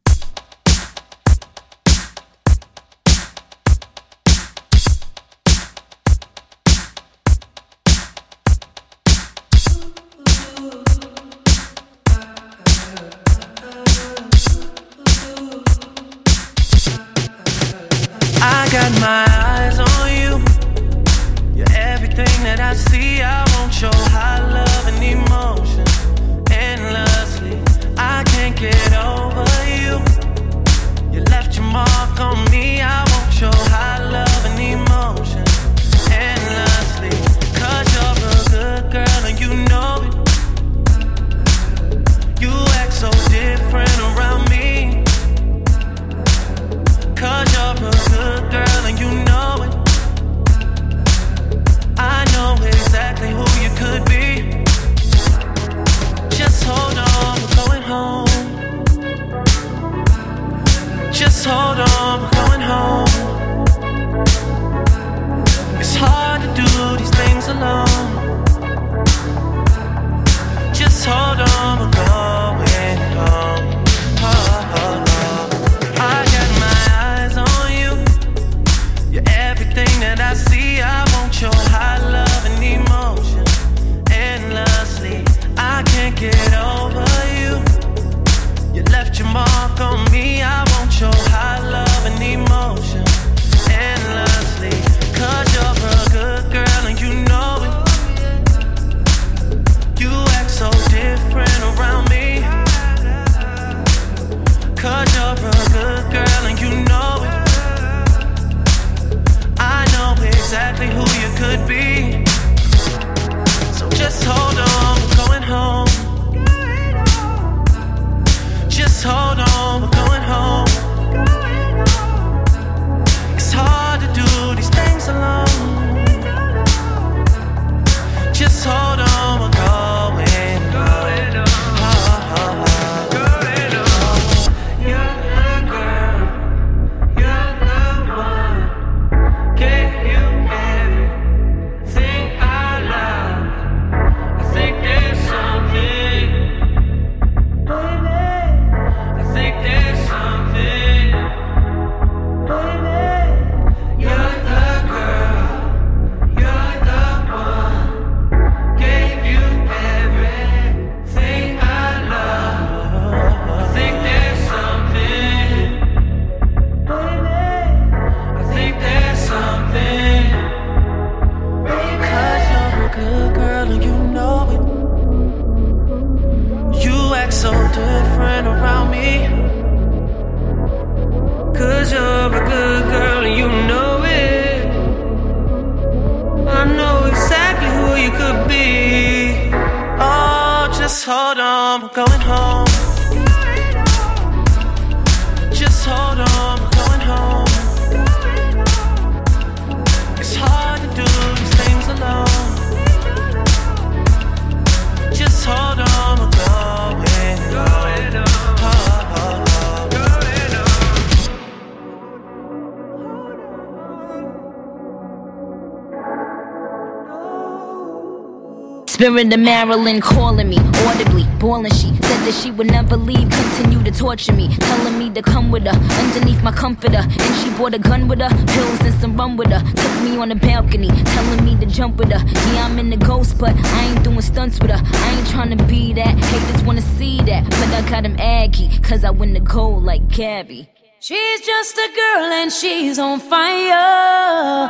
Spirit of Marilyn calling me audibly, bawling. She said that she would never leave, continue to torture me, telling me to come with her underneath my comforter. And she brought a gun with her, pills and some rum with her. Took me on the balcony, telling me to jump with her. Yeah, I'm in the ghost, but I ain't doing stunts with her. I ain't trying to be that. Haters wanna see that, but I got him aggy, cause I win the gold like Gabby. She's just a girl and she's on fire.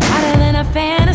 Hotter than a fan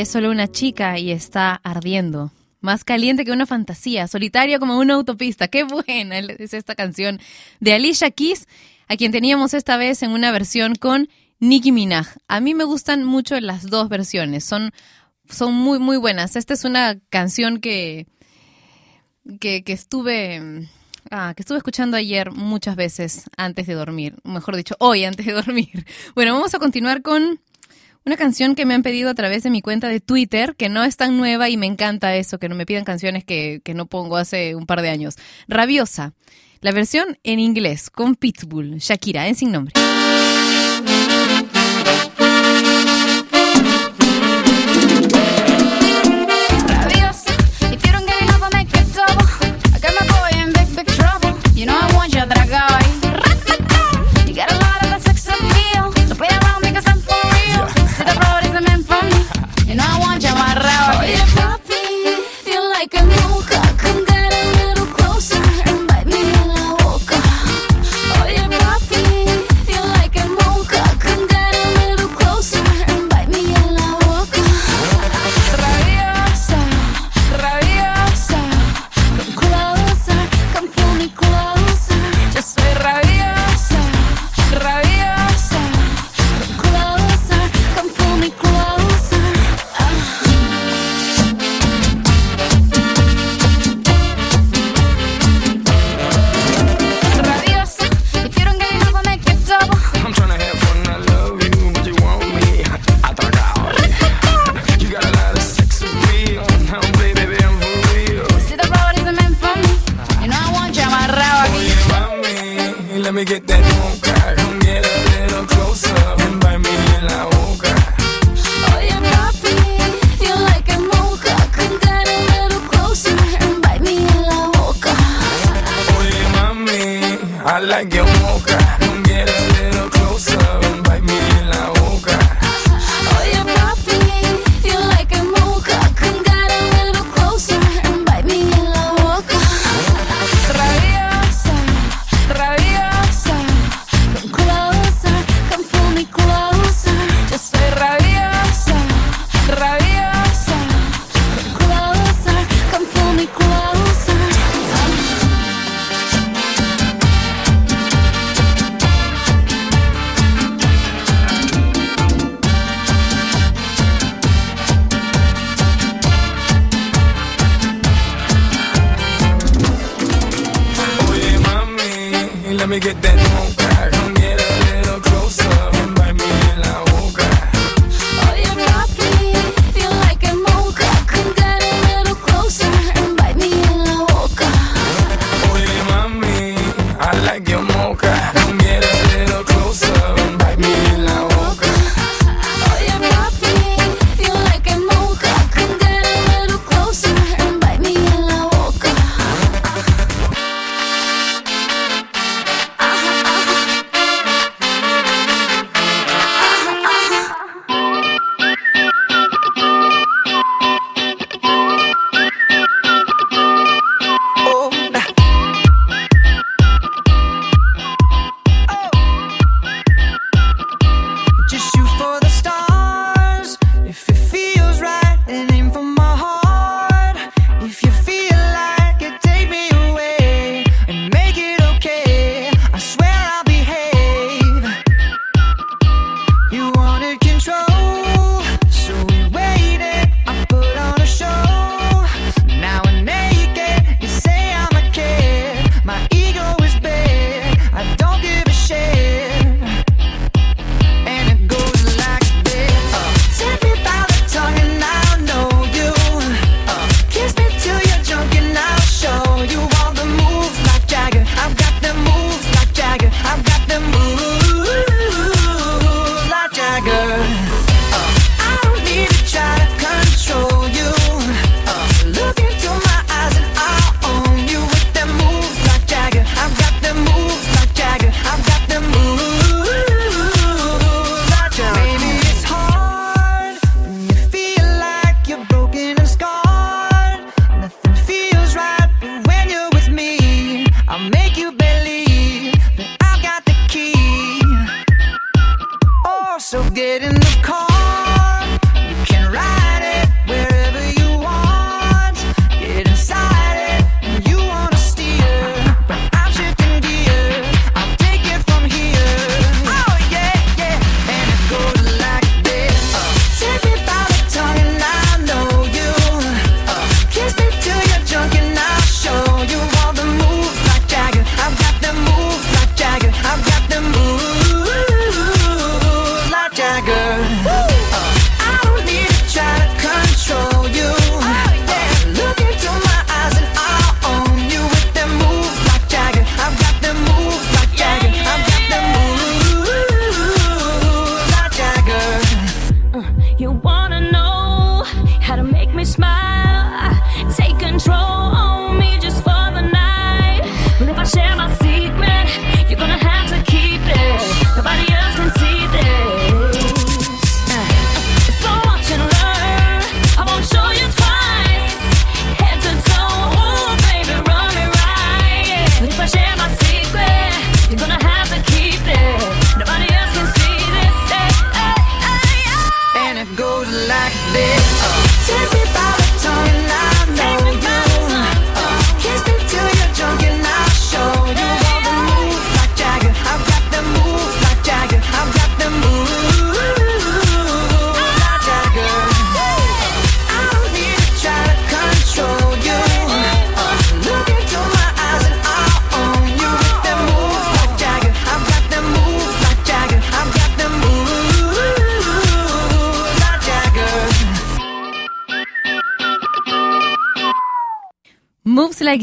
Es solo una chica y está ardiendo. Más caliente que una fantasía, solitaria como una autopista. Qué buena es esta canción de Alicia Keys, a quien teníamos esta vez en una versión con Nicki Minaj. A mí me gustan mucho las dos versiones, son, son muy, muy buenas. Esta es una canción que, que, que estuve... Ah, que estuve escuchando ayer muchas veces antes de dormir, mejor dicho, hoy antes de [laughs] dormir. Bueno, vamos a continuar con una canción que me han pedido a través de mi cuenta de Twitter, que no es tan nueva y me encanta eso, que no me pidan canciones que, que no pongo hace un par de años. Rabiosa, la versión en inglés, con Pitbull, Shakira, en sin nombre.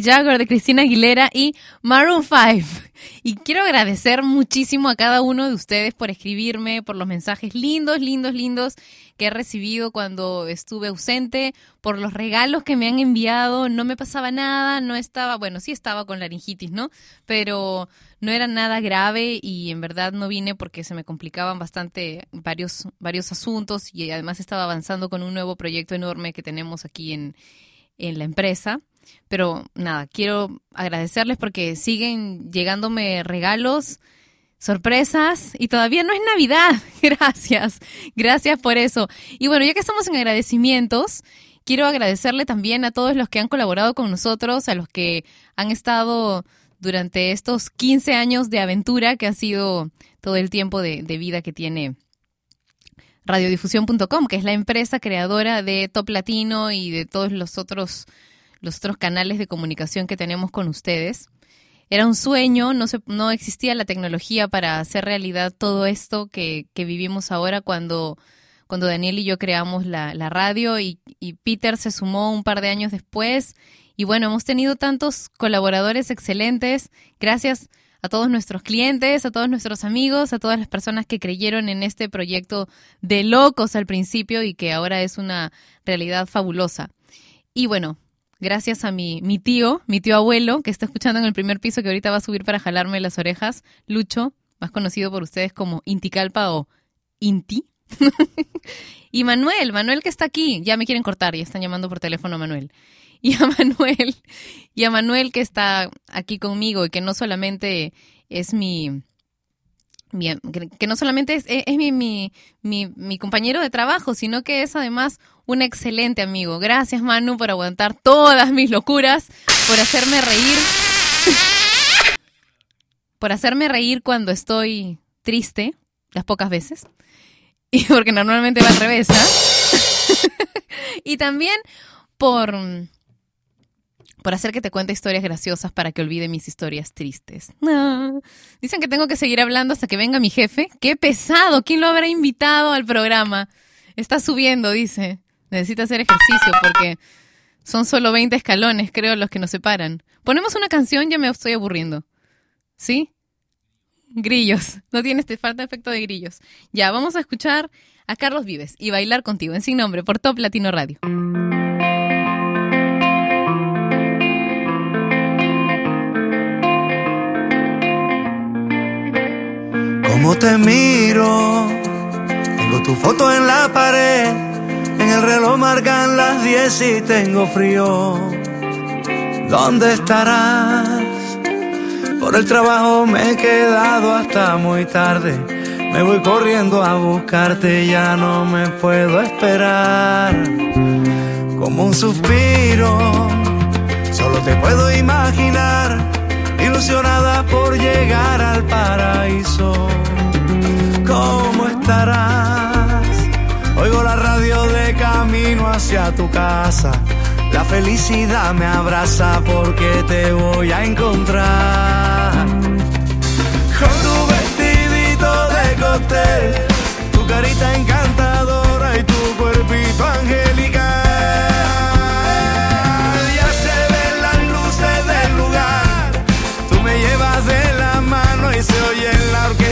Jagger de Cristina Aguilera y Maroon 5. Y quiero agradecer muchísimo a cada uno de ustedes por escribirme, por los mensajes lindos, lindos, lindos que he recibido cuando estuve ausente, por los regalos que me han enviado. No me pasaba nada, no estaba, bueno, sí estaba con laringitis, ¿no? Pero no era nada grave y en verdad no vine porque se me complicaban bastante varios, varios asuntos y además estaba avanzando con un nuevo proyecto enorme que tenemos aquí en, en la empresa. Pero nada, quiero agradecerles porque siguen llegándome regalos, sorpresas y todavía no es Navidad. [laughs] Gracias, gracias por eso. Y bueno, ya que estamos en agradecimientos, quiero agradecerle también a todos los que han colaborado con nosotros, a los que han estado durante estos 15 años de aventura que ha sido todo el tiempo de, de vida que tiene radiodifusión.com, que es la empresa creadora de Top Latino y de todos los otros los otros canales de comunicación que tenemos con ustedes. Era un sueño, no, no existía la tecnología para hacer realidad todo esto que, que vivimos ahora cuando, cuando Daniel y yo creamos la, la radio y, y Peter se sumó un par de años después. Y bueno, hemos tenido tantos colaboradores excelentes. Gracias a todos nuestros clientes, a todos nuestros amigos, a todas las personas que creyeron en este proyecto de locos al principio y que ahora es una realidad fabulosa. Y bueno, gracias a mi, mi tío, mi tío abuelo, que está escuchando en el primer piso, que ahorita va a subir para jalarme las orejas, Lucho, más conocido por ustedes como Inticalpa o Inti. [laughs] y Manuel, Manuel que está aquí, ya me quieren cortar, ya están llamando por teléfono a Manuel. [laughs] Y a Manuel, y a Manuel que está aquí conmigo y que no solamente es mi, que no solamente es, es mi, mi, mi, mi compañero de trabajo, sino que es además un excelente amigo. Gracias Manu por aguantar todas mis locuras, por hacerme reír, [laughs] por hacerme reír cuando estoy triste, las pocas veces, y porque normalmente va al revés, ¿ah? [laughs] y también por por hacer que te cuente historias graciosas para que olvide mis historias tristes. No. Dicen que tengo que seguir hablando hasta que venga mi jefe. ¡Qué pesado! ¿Quién lo habrá invitado al programa? Está subiendo, dice. Necesita hacer ejercicio porque son solo 20 escalones, creo, los que nos separan. Ponemos una canción, ya me estoy aburriendo. ¿Sí? Grillos. No tienes, te falta efecto de grillos. Ya, vamos a escuchar a Carlos Vives y bailar contigo en Sin Nombre por Top Latino Radio. Cómo te miro, tengo tu foto en la pared, en el reloj marcan las 10 y tengo frío. ¿Dónde estarás? Por el trabajo me he quedado hasta muy tarde. Me voy corriendo a buscarte, ya no me puedo esperar. Como un suspiro, solo te puedo imaginar, ilusionada por llegar al paraíso. ¿Cómo estarás? Oigo la radio de camino hacia tu casa. La felicidad me abraza porque te voy a encontrar. Con tu vestidito de cóctel, tu carita encantadora y tu cuerpito angelical. Se llevas de la mano y se oye en la orquesta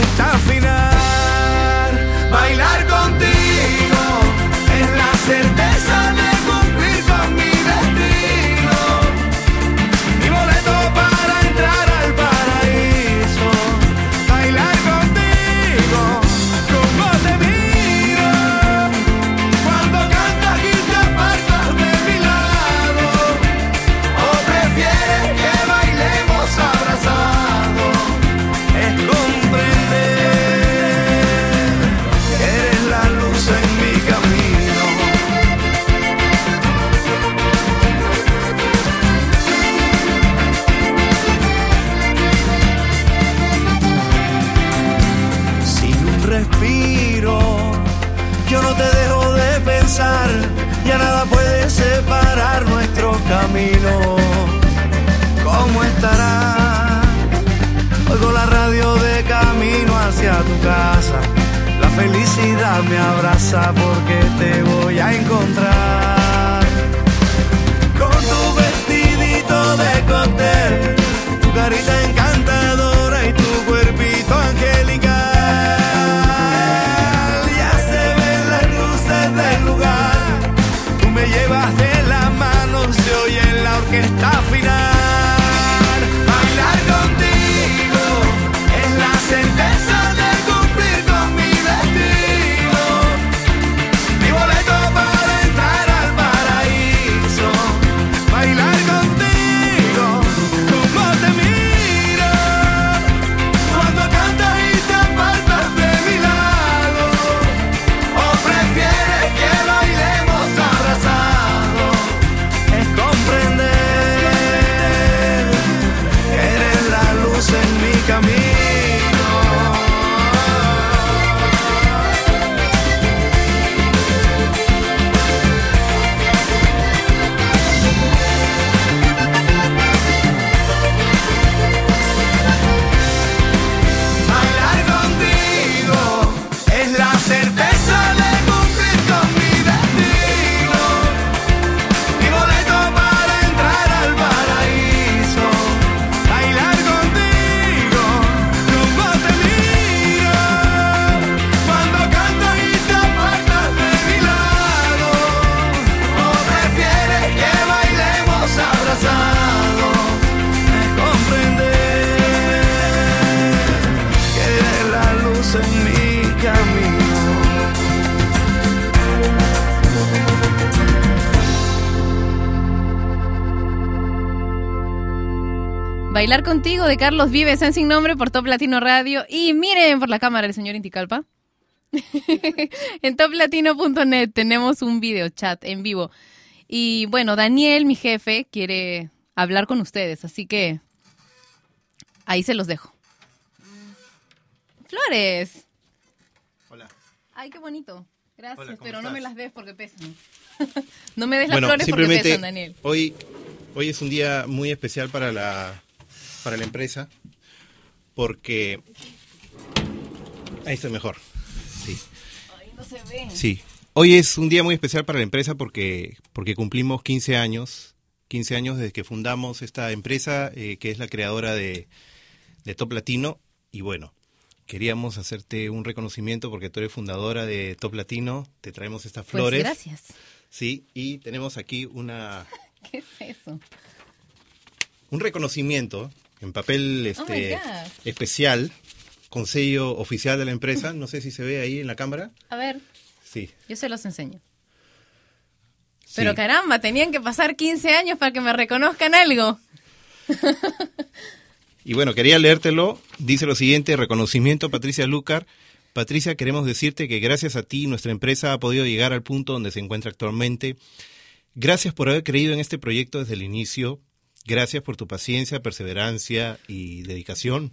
camino. ¿Cómo estará? Oigo la radio de camino hacia tu casa. La felicidad me abraza porque te voy a encontrar. Con tu vestidito de cóctel, tu carita Bailar contigo de Carlos Vives en Sin Nombre por Top Latino Radio. Y miren por la cámara el señor Inticalpa. [laughs] en toplatino.net tenemos un video chat en vivo. Y bueno, Daniel, mi jefe, quiere hablar con ustedes, así que ahí se los dejo. Flores. Hola. Ay, qué bonito. Gracias, Hola, ¿cómo pero no me las des porque pesan. [laughs] no me des las Bueno, flores porque pesan, Daniel. hoy, hoy es un día muy especial para la, para la empresa porque... Ahí está mejor. Sí. Ay, no se ve. Sí. Hoy es un día muy especial para la empresa porque, porque cumplimos 15 años, 15 años desde que fundamos esta empresa eh, que es la creadora de, de Top Latino. Y bueno, queríamos hacerte un reconocimiento porque tú eres fundadora de Top Latino. Te traemos estas Pues flores. gracias. Sí, y tenemos aquí una, [laughs] ¿Qué es eso? un reconocimiento en papel Oh este, especial con sello oficial de la empresa. No sé si se ve ahí en la cámara. A ver, Sí. yo se los enseño. sí. Pero caramba, tenían que pasar 15 años para que me reconozcan algo. [laughs] Y bueno, quería leértelo. Dice lo siguiente, reconocimiento Patricia Lucar. Patricia, queremos decirte que gracias a ti nuestra empresa ha podido llegar al punto donde se encuentra actualmente. Gracias por haber creído en este proyecto desde el inicio. Gracias por tu paciencia, perseverancia y dedicación.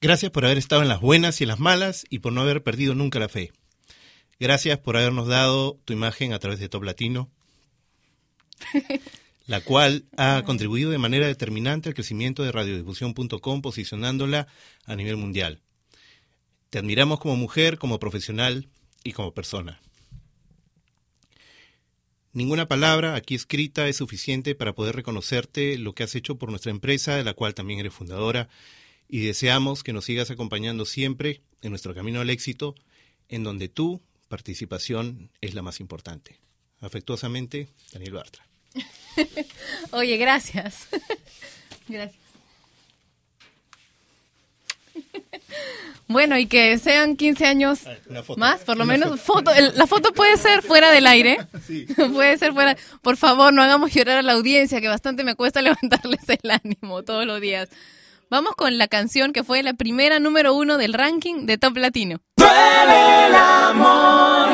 Gracias por haber estado en las buenas y en las malas y por no haber perdido nunca la fe. Gracias por habernos dado tu imagen a través de Top Latino, [laughs] la cual ha contribuido de manera determinante al crecimiento de radiodifusión.com, posicionándola a nivel mundial. Te admiramos como mujer, como profesional y como persona. Ninguna palabra aquí escrita es suficiente para poder reconocerte lo que has hecho por nuestra empresa, de la cual también eres fundadora, y deseamos que nos sigas acompañando siempre en nuestro camino al éxito, en donde tu participación es la más importante. Afectuosamente, Daniel Bartra. [laughs] Oye, gracias. [laughs] gracias. [laughs] Bueno, y que sean 15 años más, por lo Una menos. foto. Foto, el- la foto puede ser fuera del aire. [laughs] [laughs] puede ser fuera. Por favor, no hagamos llorar a la audiencia, que bastante me cuesta levantarles el ánimo todos los días. Vamos con la canción que fue la primera número uno del ranking de Top Latino. Duele el amor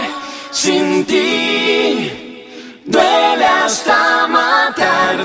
sin ti, duele hasta matar.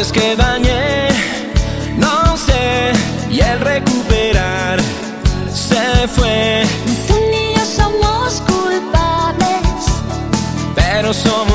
es que dañé, no sé, y el recuperar se fue. Tú ni yo somos culpables, pero somos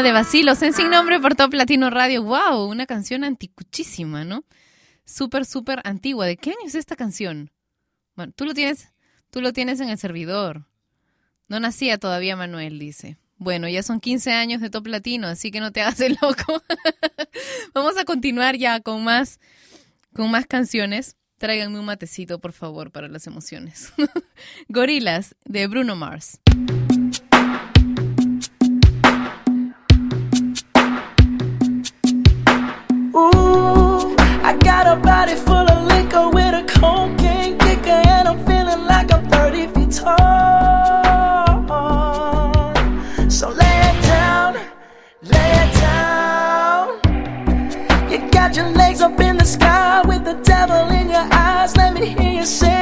De Vacilos en Sin Nombre por Top Latino Radio. ¡Wow! Una canción anticuchísima, ¿no? Súper, súper antigua. ¿De qué año es esta canción? Bueno, tú lo tienes, tú lo tienes en el servidor. No nacía todavía Manuel, dice. Bueno, ya son 15 años de Top Latino, así que no te hagas loco. [laughs] Vamos a continuar ya con más, con más canciones. Tráiganme un matecito, por favor, para las emociones. [laughs] Gorilas de Bruno Mars. Ooh, I got a body full of liquor with a cocaine kicker, and I'm feeling like I'm 30 feet tall. So lay it down, lay it down. You got your legs up in the sky with the devil in your eyes. Let me hear you say.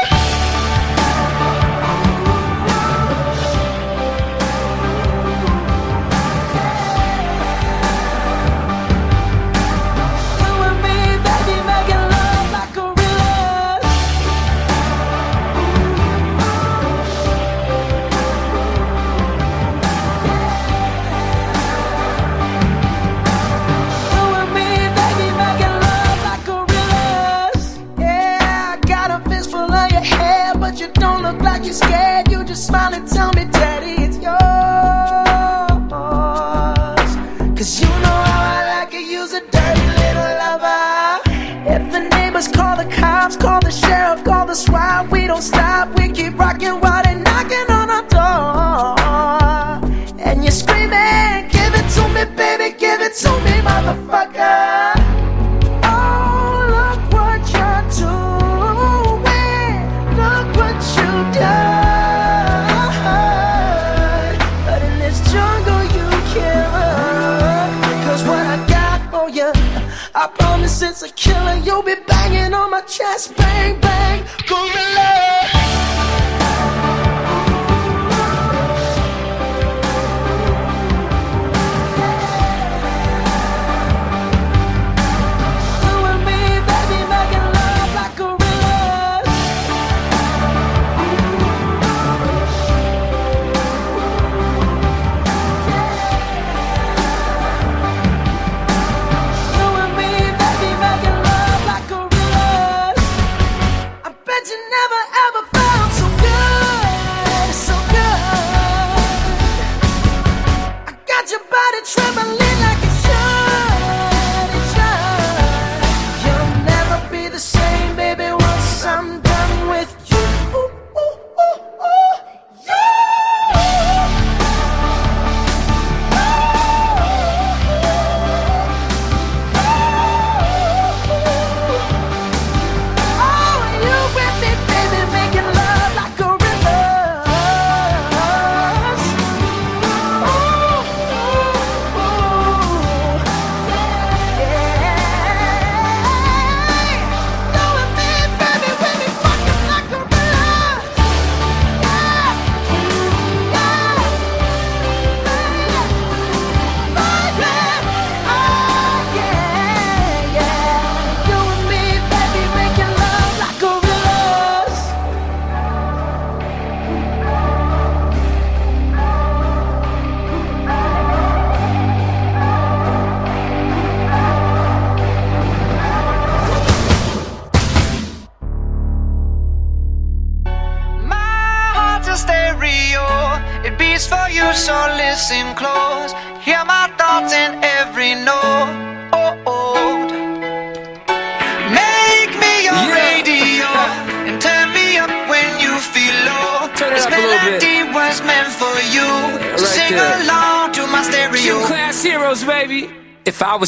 it me, motherfucker. Oh, look what you're doing. Look what you. But in this jungle, you can't. Cause what I got for you, I promise it's a killer. You'll be banging on my chest, bang,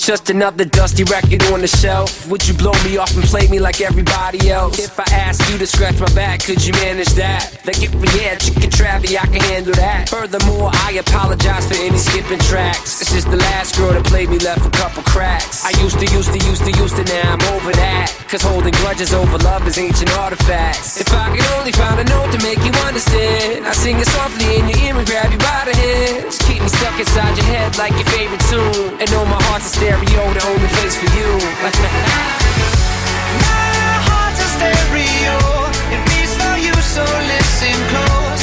just another dusty record on the shelf, would you blow me off and play me like everybody else? If I asked you to scratch my back, could you manage that? Like if we had chicken trappy, I can handle that. Furthermore, I apologize for any skipping tracks. It's just the last girl that played me left a couple cracks. I used to, used to, used to, used to, now I'm over that. Cause holding grudges over love is ancient artifacts. If I could only find a note to make you understand, I sing it softly in your ear and grab you by the hands. Keep me stuck inside your head like your favorite tune. And know my heart's a stereo, the only place for you. [laughs] My heart's a stereo. It beats for you, so listen close.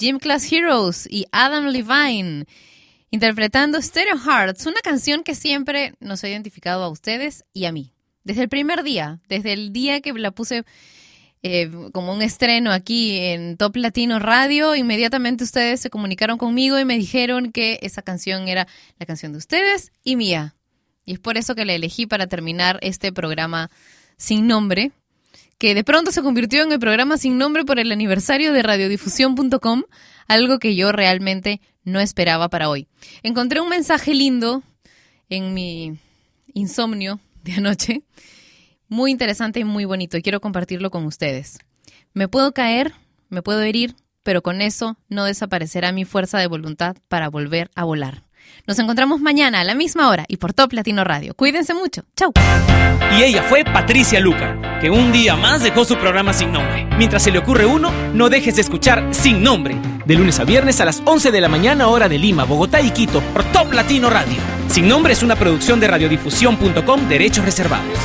Gym Class Heroes y Adam Levine interpretando Stereo Hearts, una canción que siempre nos ha identificado a ustedes y a mí. Desde el primer día, desde el día que la puse eh, como un estreno aquí en Top Latino Radio, inmediatamente ustedes se comunicaron conmigo y me dijeron que esa canción era la canción de ustedes y mía. Y es por eso que la elegí para terminar este programa sin nombre, que de pronto se convirtió en el programa sin nombre por el aniversario de radiodifusión.com, algo que yo realmente no esperaba para hoy. Encontré un mensaje lindo en mi insomnio de anoche, muy interesante y muy bonito, y quiero compartirlo con ustedes. Me puedo caer, me puedo herir, pero con eso no desaparecerá mi fuerza de voluntad para volver a volar. Nos encontramos mañana a la misma hora y por Top Latino Radio. Cuídense mucho. Chau. Y ella fue Patricia Luca, que un día más dejó su programa sin nombre. Mientras se le ocurre uno, no dejes de escuchar Sin Nombre, de lunes a viernes a las 11 de la mañana hora de Lima, Bogotá y Quito, por Top Latino Radio. Sin Nombre es una producción de radiodifusión.com, derechos reservados.